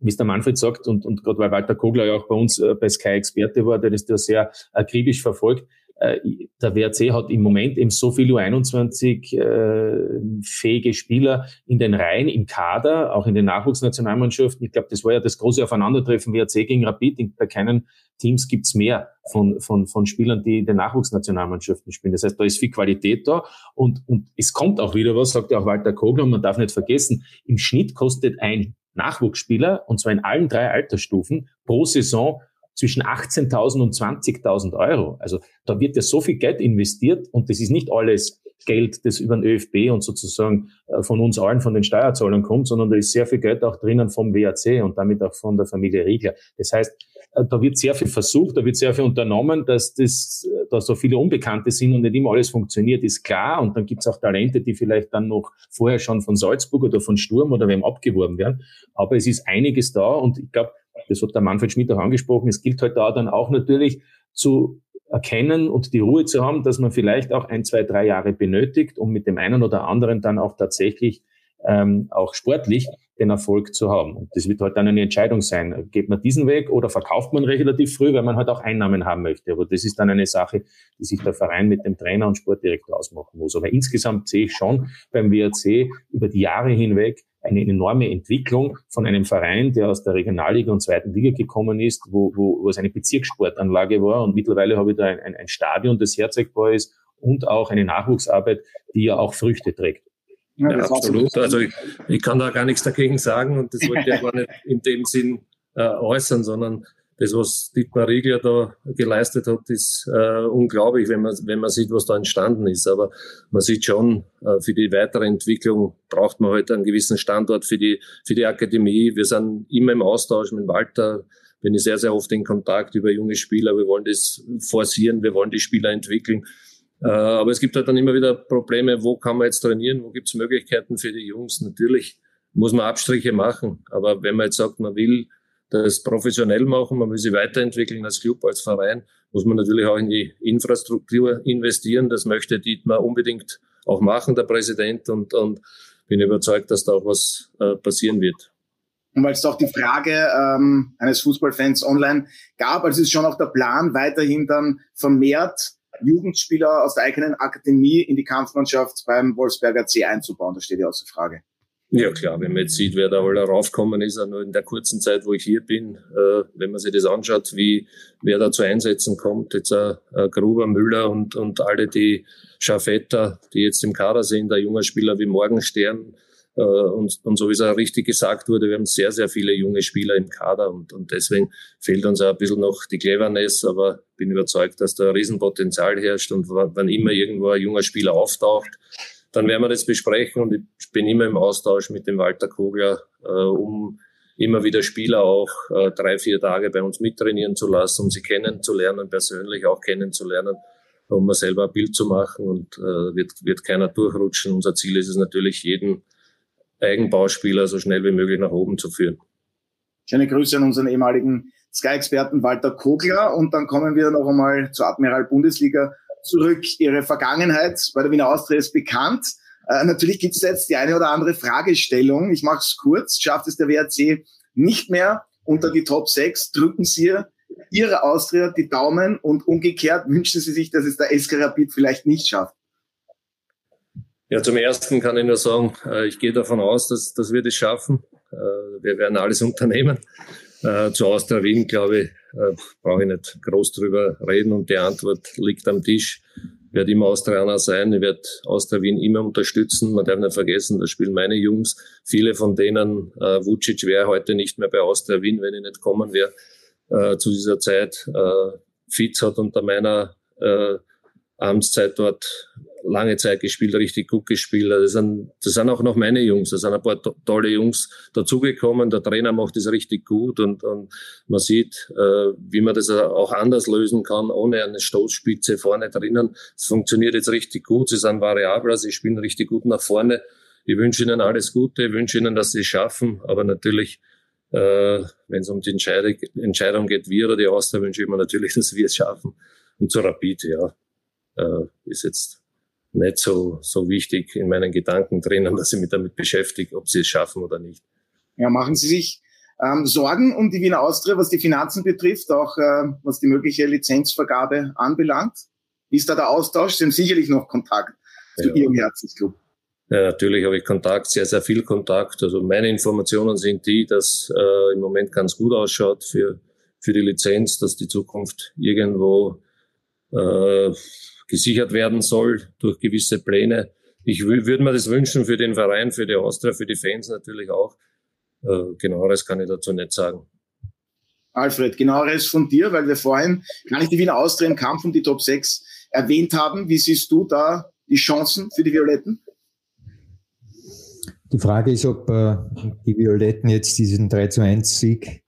wie es der Manfred sagt, und, und gerade weil Walter Kogler ja auch bei uns äh, bei Sky Experte war, der das da sehr akribisch verfolgt, der WRC hat im Moment eben so viel U21 äh, fähige Spieler in den Reihen, im Kader, auch in den Nachwuchsnationalmannschaften. Ich glaube, das war ja das große Aufeinandertreffen WRC gegen Rapid. Bei keinen Teams gibt's mehr von, von, von Spielern, die in den Nachwuchsnationalmannschaften spielen. Das heißt, da ist viel Qualität da und, und es kommt auch wieder was, sagt ja auch Walter Kogler, und man darf nicht vergessen, im Schnitt kostet ein Nachwuchsspieler, und zwar in allen drei Altersstufen, pro Saison zwischen 18.000 und 20.000 Euro. Also da wird ja so viel Geld investiert und das ist nicht alles Geld, das über den ÖFB und sozusagen äh, von uns allen, von den Steuerzahlern kommt, sondern da ist sehr viel Geld auch drinnen vom WAC und damit auch von der Familie Riegler. Das heißt, äh, da wird sehr viel versucht, da wird sehr viel unternommen, dass das, äh, da so viele Unbekannte sind und nicht immer alles funktioniert, ist klar. Und dann gibt es auch Talente, die vielleicht dann noch vorher schon von Salzburg oder von Sturm oder wem abgeworben werden. Aber es ist einiges da und ich glaube, das hat der Manfred Schmidt auch angesprochen, es gilt halt da dann auch natürlich zu erkennen und die Ruhe zu haben, dass man vielleicht auch ein, zwei, drei Jahre benötigt, um mit dem einen oder anderen dann auch tatsächlich ähm, auch sportlich den Erfolg zu haben. Und das wird halt dann eine Entscheidung sein. Geht man diesen Weg oder verkauft man relativ früh, weil man halt auch Einnahmen haben möchte. Aber das ist dann eine Sache, die sich der Verein mit dem Trainer und Sportdirektor ausmachen muss. Aber insgesamt sehe ich schon beim WRC über die Jahre hinweg eine enorme Entwicklung von einem Verein, der aus der Regionalliga und zweiten Liga gekommen ist, wo, wo, wo es eine Bezirkssportanlage war. Und mittlerweile habe ich da ein, ein, ein Stadion, das herzeigbar ist und auch eine Nachwuchsarbeit, die ja auch Früchte trägt. Ja, ja absolut. Also ich, ich kann da gar nichts dagegen sagen und das wollte ich aber nicht in dem Sinn äh, äußern, sondern das, was Dietmar Riegler da geleistet hat, ist äh, unglaublich, wenn man, wenn man sieht, was da entstanden ist. Aber man sieht schon, äh, für die weitere Entwicklung braucht man heute halt einen gewissen Standort für die, für die Akademie. Wir sind immer im Austausch mit Walter, bin ich sehr, sehr oft in Kontakt über junge Spieler. Wir wollen das forcieren, wir wollen die Spieler entwickeln. Äh, aber es gibt halt dann immer wieder Probleme, wo kann man jetzt trainieren, wo gibt es Möglichkeiten für die Jungs. Natürlich muss man Abstriche machen, aber wenn man jetzt sagt, man will das professionell machen, man will sich weiterentwickeln als Club, als Verein, muss man natürlich auch in die Infrastruktur investieren. Das möchte Dietmar unbedingt auch machen, der Präsident, und, und bin überzeugt, dass da auch was äh, passieren wird. Und weil es auch die Frage ähm, eines Fußballfans online gab, also ist schon auch der Plan, weiterhin dann vermehrt Jugendspieler aus der eigenen Akademie in die Kampfmannschaft beim Wolfsberger C einzubauen. Das steht ja außer Frage. Ja klar, wenn man jetzt sieht, wer da alle raufgekommen ist, auch nur in der kurzen Zeit, wo ich hier bin, äh, wenn man sich das anschaut, wie wer da zu Einsätzen kommt, jetzt äh, Gruber, Müller und, und alle die Schafetter, die jetzt im Kader sind, ein junger Spieler wie Morgenstern, Äh, und, und so wie es auch richtig gesagt wurde, wir haben sehr, sehr viele junge Spieler im Kader und, und deswegen fehlt uns auch ein bisschen noch die Cleverness, aber bin überzeugt, dass da ein Riesenpotenzial herrscht und wann immer irgendwo ein junger Spieler auftaucht, dann werden wir das besprechen und ich bin immer im Austausch mit dem Walter Kogler, äh, um immer wieder Spieler auch äh, drei, vier Tage bei uns mittrainieren zu lassen, um sie kennenzulernen, persönlich auch kennenzulernen, um mir selber ein Bild zu machen und äh, wird, wird keiner durchrutschen. Unser Ziel ist es natürlich, jeden Eigenbauspieler so schnell wie möglich nach oben zu führen. Schöne Grüße an unseren ehemaligen Sky-Experten Walter Kogler und dann kommen wir noch einmal zur Admiral Bundesliga zurück. Ihre Vergangenheit bei der Wiener Austria ist bekannt. Äh, natürlich gibt es jetzt die eine oder andere Fragestellung. Ich mache es kurz. Schafft es der WRC nicht mehr unter die Top 6? Drücken Sie Ihre Austria die Daumen und umgekehrt wünschen Sie sich, dass es der SK Rapid vielleicht nicht schafft? Ja, zum Ersten kann ich nur sagen, äh, ich gehe davon aus, dass, dass wir das schaffen. Äh, wir werden alles unternehmen. Äh, zu Austria Wien, glaube ich, brauche ich nicht groß drüber reden und die Antwort liegt am Tisch. Ich werde immer Austrianer sein, ich werde Austria Wien immer unterstützen. Man darf nicht vergessen, da spielen meine Jungs. Viele von denen, äh, Vucic wäre heute nicht mehr bei Austria Wien, wenn ich nicht kommen wäre äh, zu dieser Zeit. Äh, Fitz hat unter meiner äh, Amtszeit dort lange Zeit gespielt, richtig gut gespielt. Das sind, das sind auch noch meine Jungs. Da sind ein paar to tolle Jungs dazugekommen. Der Trainer macht das richtig gut und, und man sieht, äh, wie man das auch anders lösen kann, ohne eine Stoßspitze vorne drinnen. Es funktioniert jetzt richtig gut. Sie sind variabler, sie spielen richtig gut nach vorne. Ich wünsche Ihnen alles Gute, ich wünsche Ihnen, dass Sie es schaffen, aber natürlich äh, wenn es um die Entscheidung, geht, wir oder die Austria, wünsche ich mir natürlich, dass wir es schaffen. Und zu Rapid, ja, äh, ist jetzt nicht so, so wichtig in meinen Gedanken drinnen, dass ich mich damit beschäftige, ob sie es schaffen oder nicht. Ja, machen Sie sich ähm, Sorgen um die Wiener Austria, was die Finanzen betrifft, auch äh, was die mögliche Lizenzvergabe anbelangt? Ist da der Austausch? Sie haben sicherlich noch Kontakt zu ja. Ihrem Herzensclub. Ja, natürlich habe ich Kontakt, sehr, sehr viel Kontakt. Also meine Informationen sind die, dass äh, im Moment ganz gut ausschaut für, für die Lizenz, dass die Zukunft irgendwo äh, gesichert werden soll durch gewisse Pläne. Ich würde mir das wünschen für den Verein, für die Austria, für die Fans natürlich auch. Äh, genaueres kann ich dazu nicht sagen. Alfred, genaueres von dir, weil wir vorhin gar nicht die Wiener Austria im Kampf um die Top 6 erwähnt haben. Wie siehst du da die Chancen für die Violetten? Die Frage ist, ob äh, die Violetten jetzt diesen 3 zu 1 Sieg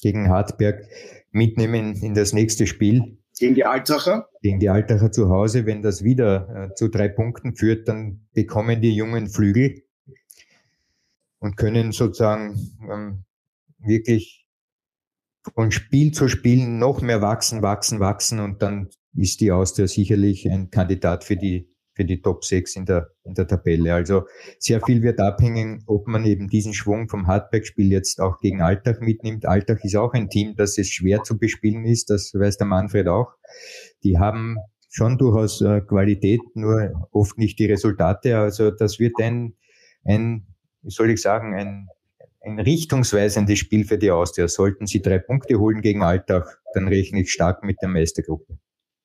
gegen Hartberg mitnehmen in das nächste Spiel. Gegen die Altacher? Gegen die Altacher zu Hause. Wenn das wieder äh, zu drei Punkten führt, dann bekommen die jungen Flügel und können sozusagen ähm, wirklich von Spiel zu Spiel noch mehr wachsen, wachsen, wachsen und dann ist die Austria sicherlich ein Kandidat für die für die Top 6 in der, in der Tabelle. Also sehr viel wird abhängen, ob man eben diesen Schwung vom Hardback-Spiel jetzt auch gegen Alltag mitnimmt. Alltag ist auch ein Team, das es schwer zu bespielen ist, das weiß der Manfred auch. Die haben schon durchaus äh, Qualität, nur oft nicht die Resultate. Also das wird ein, ein wie soll ich sagen, ein, ein richtungsweisendes Spiel für die Austria. Sollten sie drei Punkte holen gegen Alltag, dann rechne ich stark mit der Meistergruppe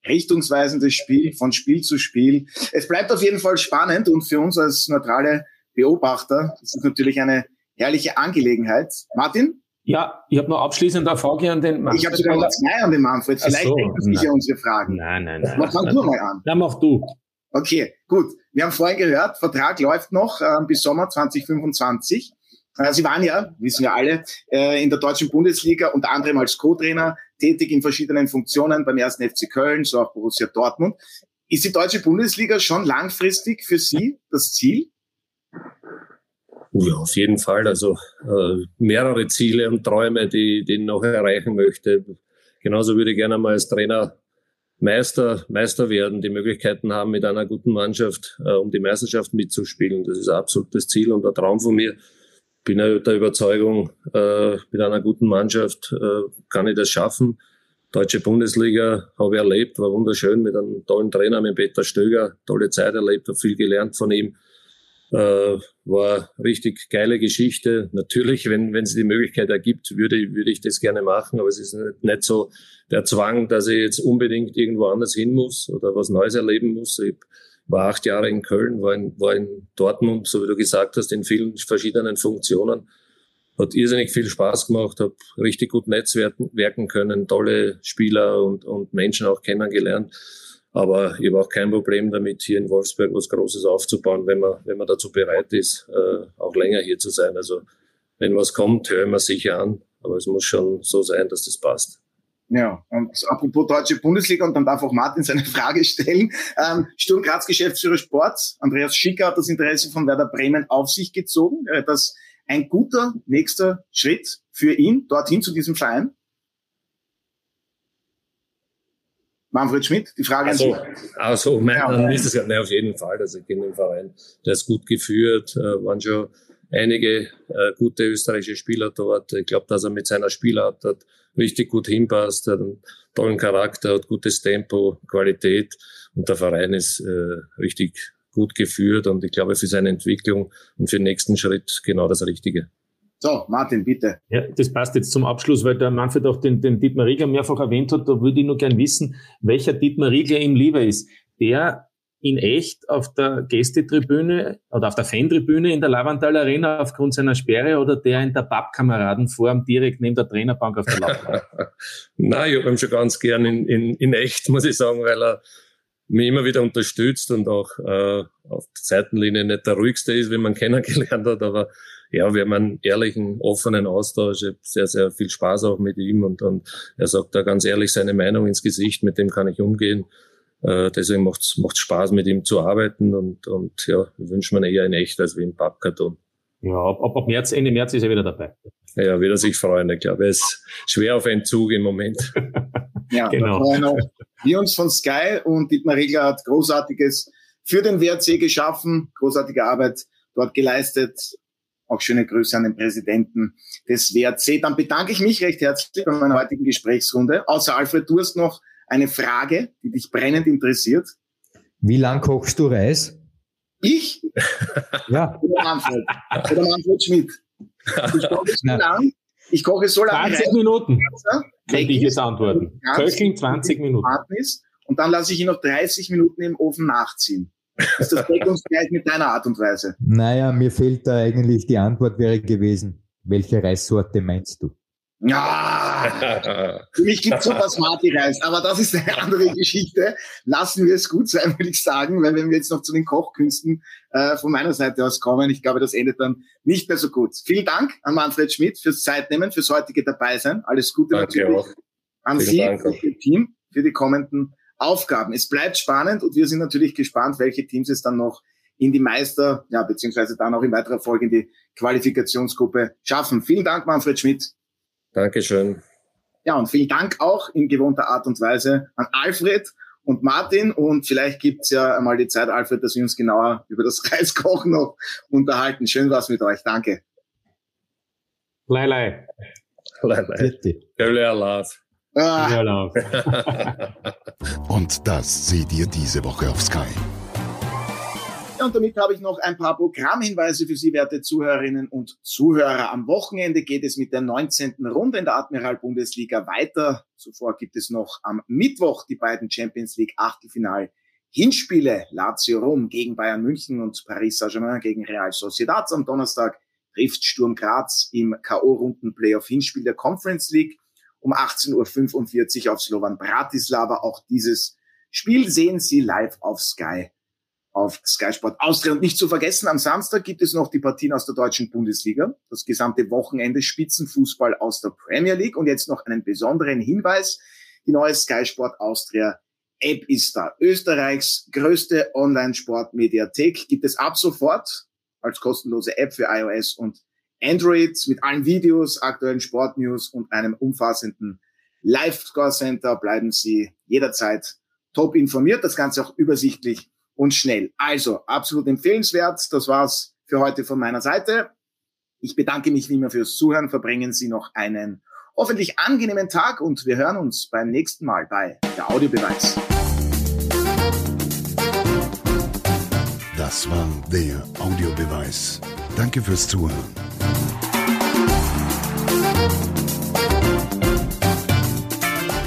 richtungsweisendes Spiel von Spiel zu Spiel. Es bleibt auf jeden Fall spannend und für uns als neutrale Beobachter ist es natürlich eine herrliche Angelegenheit. Martin? Ja, ich habe noch abschließend eine Frage an den Manfred. Ich habe sogar noch zwei an den Manfred. Vielleicht so, denken sich ja unsere Fragen. Nein, nein, nein. Mach fang du mal an. Dann mach du. Okay, gut. Wir haben vorhin gehört, Vertrag läuft noch äh, bis Sommer 2025. Äh, Sie waren ja, wissen wir alle, äh, in der deutschen Bundesliga unter anderem als Co-Trainer tätig in verschiedenen Funktionen beim ersten FC Köln, so auch Borussia Dortmund. Ist die deutsche Bundesliga schon langfristig für Sie das Ziel? Ja, auf jeden Fall. Also äh, mehrere Ziele und Träume, die, die ich noch erreichen möchte. Genauso würde ich gerne mal als Trainer Meister, Meister werden, die Möglichkeiten haben, mit einer guten Mannschaft äh, um die Meisterschaft mitzuspielen. Das ist absolut das Ziel und der Traum von mir bin ja der Überzeugung, äh, mit einer guten Mannschaft äh, kann ich das schaffen. Deutsche Bundesliga habe ich erlebt, war wunderschön mit einem tollen Trainer, mit Peter Stöger, tolle Zeit erlebt, habe viel gelernt von ihm. Äh, war richtig geile Geschichte. Natürlich, wenn wenn es die Möglichkeit ergibt, würde, würde ich das gerne machen, aber es ist nicht, nicht so der Zwang, dass ich jetzt unbedingt irgendwo anders hin muss oder was Neues erleben muss. Ich war acht Jahre in Köln, war in, war in Dortmund, so wie du gesagt hast, in vielen verschiedenen Funktionen. Hat irrsinnig viel Spaß gemacht, habe richtig gut netzwerken können, tolle Spieler und, und Menschen auch kennengelernt. Aber ich habe auch kein Problem damit, hier in Wolfsburg was Großes aufzubauen, wenn man, wenn man dazu bereit ist, äh, auch länger hier zu sein. Also wenn was kommt, hören wir sicher an. Aber es muss schon so sein, dass das passt. Ja, und apropos deutsche Bundesliga, und dann darf auch Martin seine Frage stellen. Ähm, Sturm Graz Geschäftsführer Sport, Andreas Schicker hat das Interesse von Werder Bremen auf sich gezogen. Wäre das ein guter nächster Schritt für ihn, dorthin zu diesem Verein? Manfred Schmidt, die Frage also, an Sie. Also, mein, ja, dann ist es ja, ne, auf jeden Fall. Also, ich kenne den Verein, der ist gut geführt, äh, waren schon einige äh, gute österreichische Spieler dort. Ich glaube, dass er mit seiner Spielart hat richtig gut hinpasst, hat einen tollen Charakter, hat gutes Tempo, Qualität und der Verein ist äh, richtig gut geführt und ich glaube für seine Entwicklung und für den nächsten Schritt genau das Richtige. So, Martin, bitte. Ja, das passt jetzt zum Abschluss, weil der Manfred auch den, den Dietmar Riegler mehrfach erwähnt hat. Da würde ich nur gern wissen, welcher Dietmar Riegler ihm lieber ist. Der in echt auf der Gästetribüne oder auf der Fantribüne in der Lavandal Arena aufgrund seiner Sperre oder der in der Pappkameradenform direkt neben der Trainerbank auf der Laufbahn? Nein, ich habe ihn schon ganz gern in, in, in echt, muss ich sagen, weil er mich immer wieder unterstützt und auch äh, auf der Seitenlinie nicht der ruhigste ist, wie man kennengelernt hat, aber ja, wir haben einen ehrlichen, offenen Austausch. Ich habe sehr, sehr viel Spaß auch mit ihm und, und er sagt da ganz ehrlich seine Meinung ins Gesicht, mit dem kann ich umgehen. Äh, deswegen macht es Spaß, mit ihm zu arbeiten und, und ja, ich wünsche mir eher in echt als wie im Pappkarton. Ja, ab, ab März, Ende März ist er wieder dabei. Ja, wieder sich freuen. Ich glaube, er ist schwer auf Entzug im Moment. ja, genau. Wir uns von Sky und Dietmar Regler hat Großartiges für den WRC geschaffen, großartige Arbeit dort geleistet. Auch schöne Grüße an den Präsidenten des WRC. Dann bedanke ich mich recht herzlich bei meiner heutigen Gesprächsrunde. Außer Alfred, du hast noch eine Frage, die dich brennend interessiert. Wie lang kochst du Reis? Ich? ja. Oder Manfred. Oder Manfred Schmidt. Ich koche so lang. Ich koche so lange. 20 Reis, Minuten. Könnte ich jetzt antworten. Köcheln 20 Minuten. Ist, und dann lasse ich ihn noch 30 Minuten im Ofen nachziehen. Ist das deckungsgleich mit deiner Art und Weise? Naja, mir fehlt da eigentlich die Antwort wäre gewesen. Welche Reissorte meinst du? Ja, für mich gibt es so Basmati-Reis, aber das ist eine andere Geschichte. Lassen wir es gut sein, würde ich sagen, weil wenn wir jetzt noch zu den Kochkünsten äh, von meiner Seite aus kommen, ich glaube, das endet dann nicht mehr so gut. Vielen Dank an Manfred Schmidt fürs Zeitnehmen, fürs heutige Dabeisein. Alles Gute Danke natürlich auch. an Vielen Sie Dank und Ihr Team für die kommenden Aufgaben. Es bleibt spannend und wir sind natürlich gespannt, welche Teams es dann noch in die Meister, ja, beziehungsweise dann auch in weiterer Folge in die Qualifikationsgruppe schaffen. Vielen Dank, Manfred Schmidt. Dankeschön. Ja, und vielen Dank auch in gewohnter Art und Weise an Alfred und Martin. Und vielleicht gibt's ja einmal die Zeit, Alfred, dass wir uns genauer über das Reiskochen noch unterhalten. Schön war's mit euch. Danke. Lei, lei. Lei, lei. Ah. Und das seht ihr diese Woche auf Sky. Und damit habe ich noch ein paar Programmhinweise für Sie, werte Zuhörerinnen und Zuhörer. Am Wochenende geht es mit der 19. Runde in der Admiral-Bundesliga weiter. Zuvor gibt es noch am Mittwoch die beiden Champions League Achtelfinal Hinspiele. Lazio Rom gegen Bayern München und Paris Saint-Germain gegen Real Sociedad. Am Donnerstag trifft Sturm Graz im K.O.-Runden-Playoff-Hinspiel der Conference League um 18.45 Uhr auf Slovan Bratislava. Auch dieses Spiel sehen Sie live auf Sky auf Sky Sport Austria. Und nicht zu vergessen, am Samstag gibt es noch die Partien aus der deutschen Bundesliga, das gesamte Wochenende Spitzenfußball aus der Premier League und jetzt noch einen besonderen Hinweis. Die neue Sky Sport Austria App ist da. Österreichs größte Online-Sport-Mediathek gibt es ab sofort als kostenlose App für iOS und Android mit allen Videos, aktuellen Sportnews und einem umfassenden Live-Score-Center bleiben Sie jederzeit top informiert. Das Ganze auch übersichtlich und schnell. Also absolut empfehlenswert. Das war's für heute von meiner Seite. Ich bedanke mich wie immer fürs Zuhören. Verbringen Sie noch einen hoffentlich angenehmen Tag und wir hören uns beim nächsten Mal bei der Audiobeweis. Das war der Audiobeweis. Danke fürs Zuhören.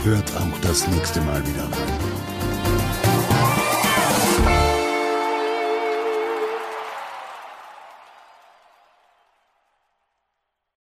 Hört auch das nächste Mal wieder rein.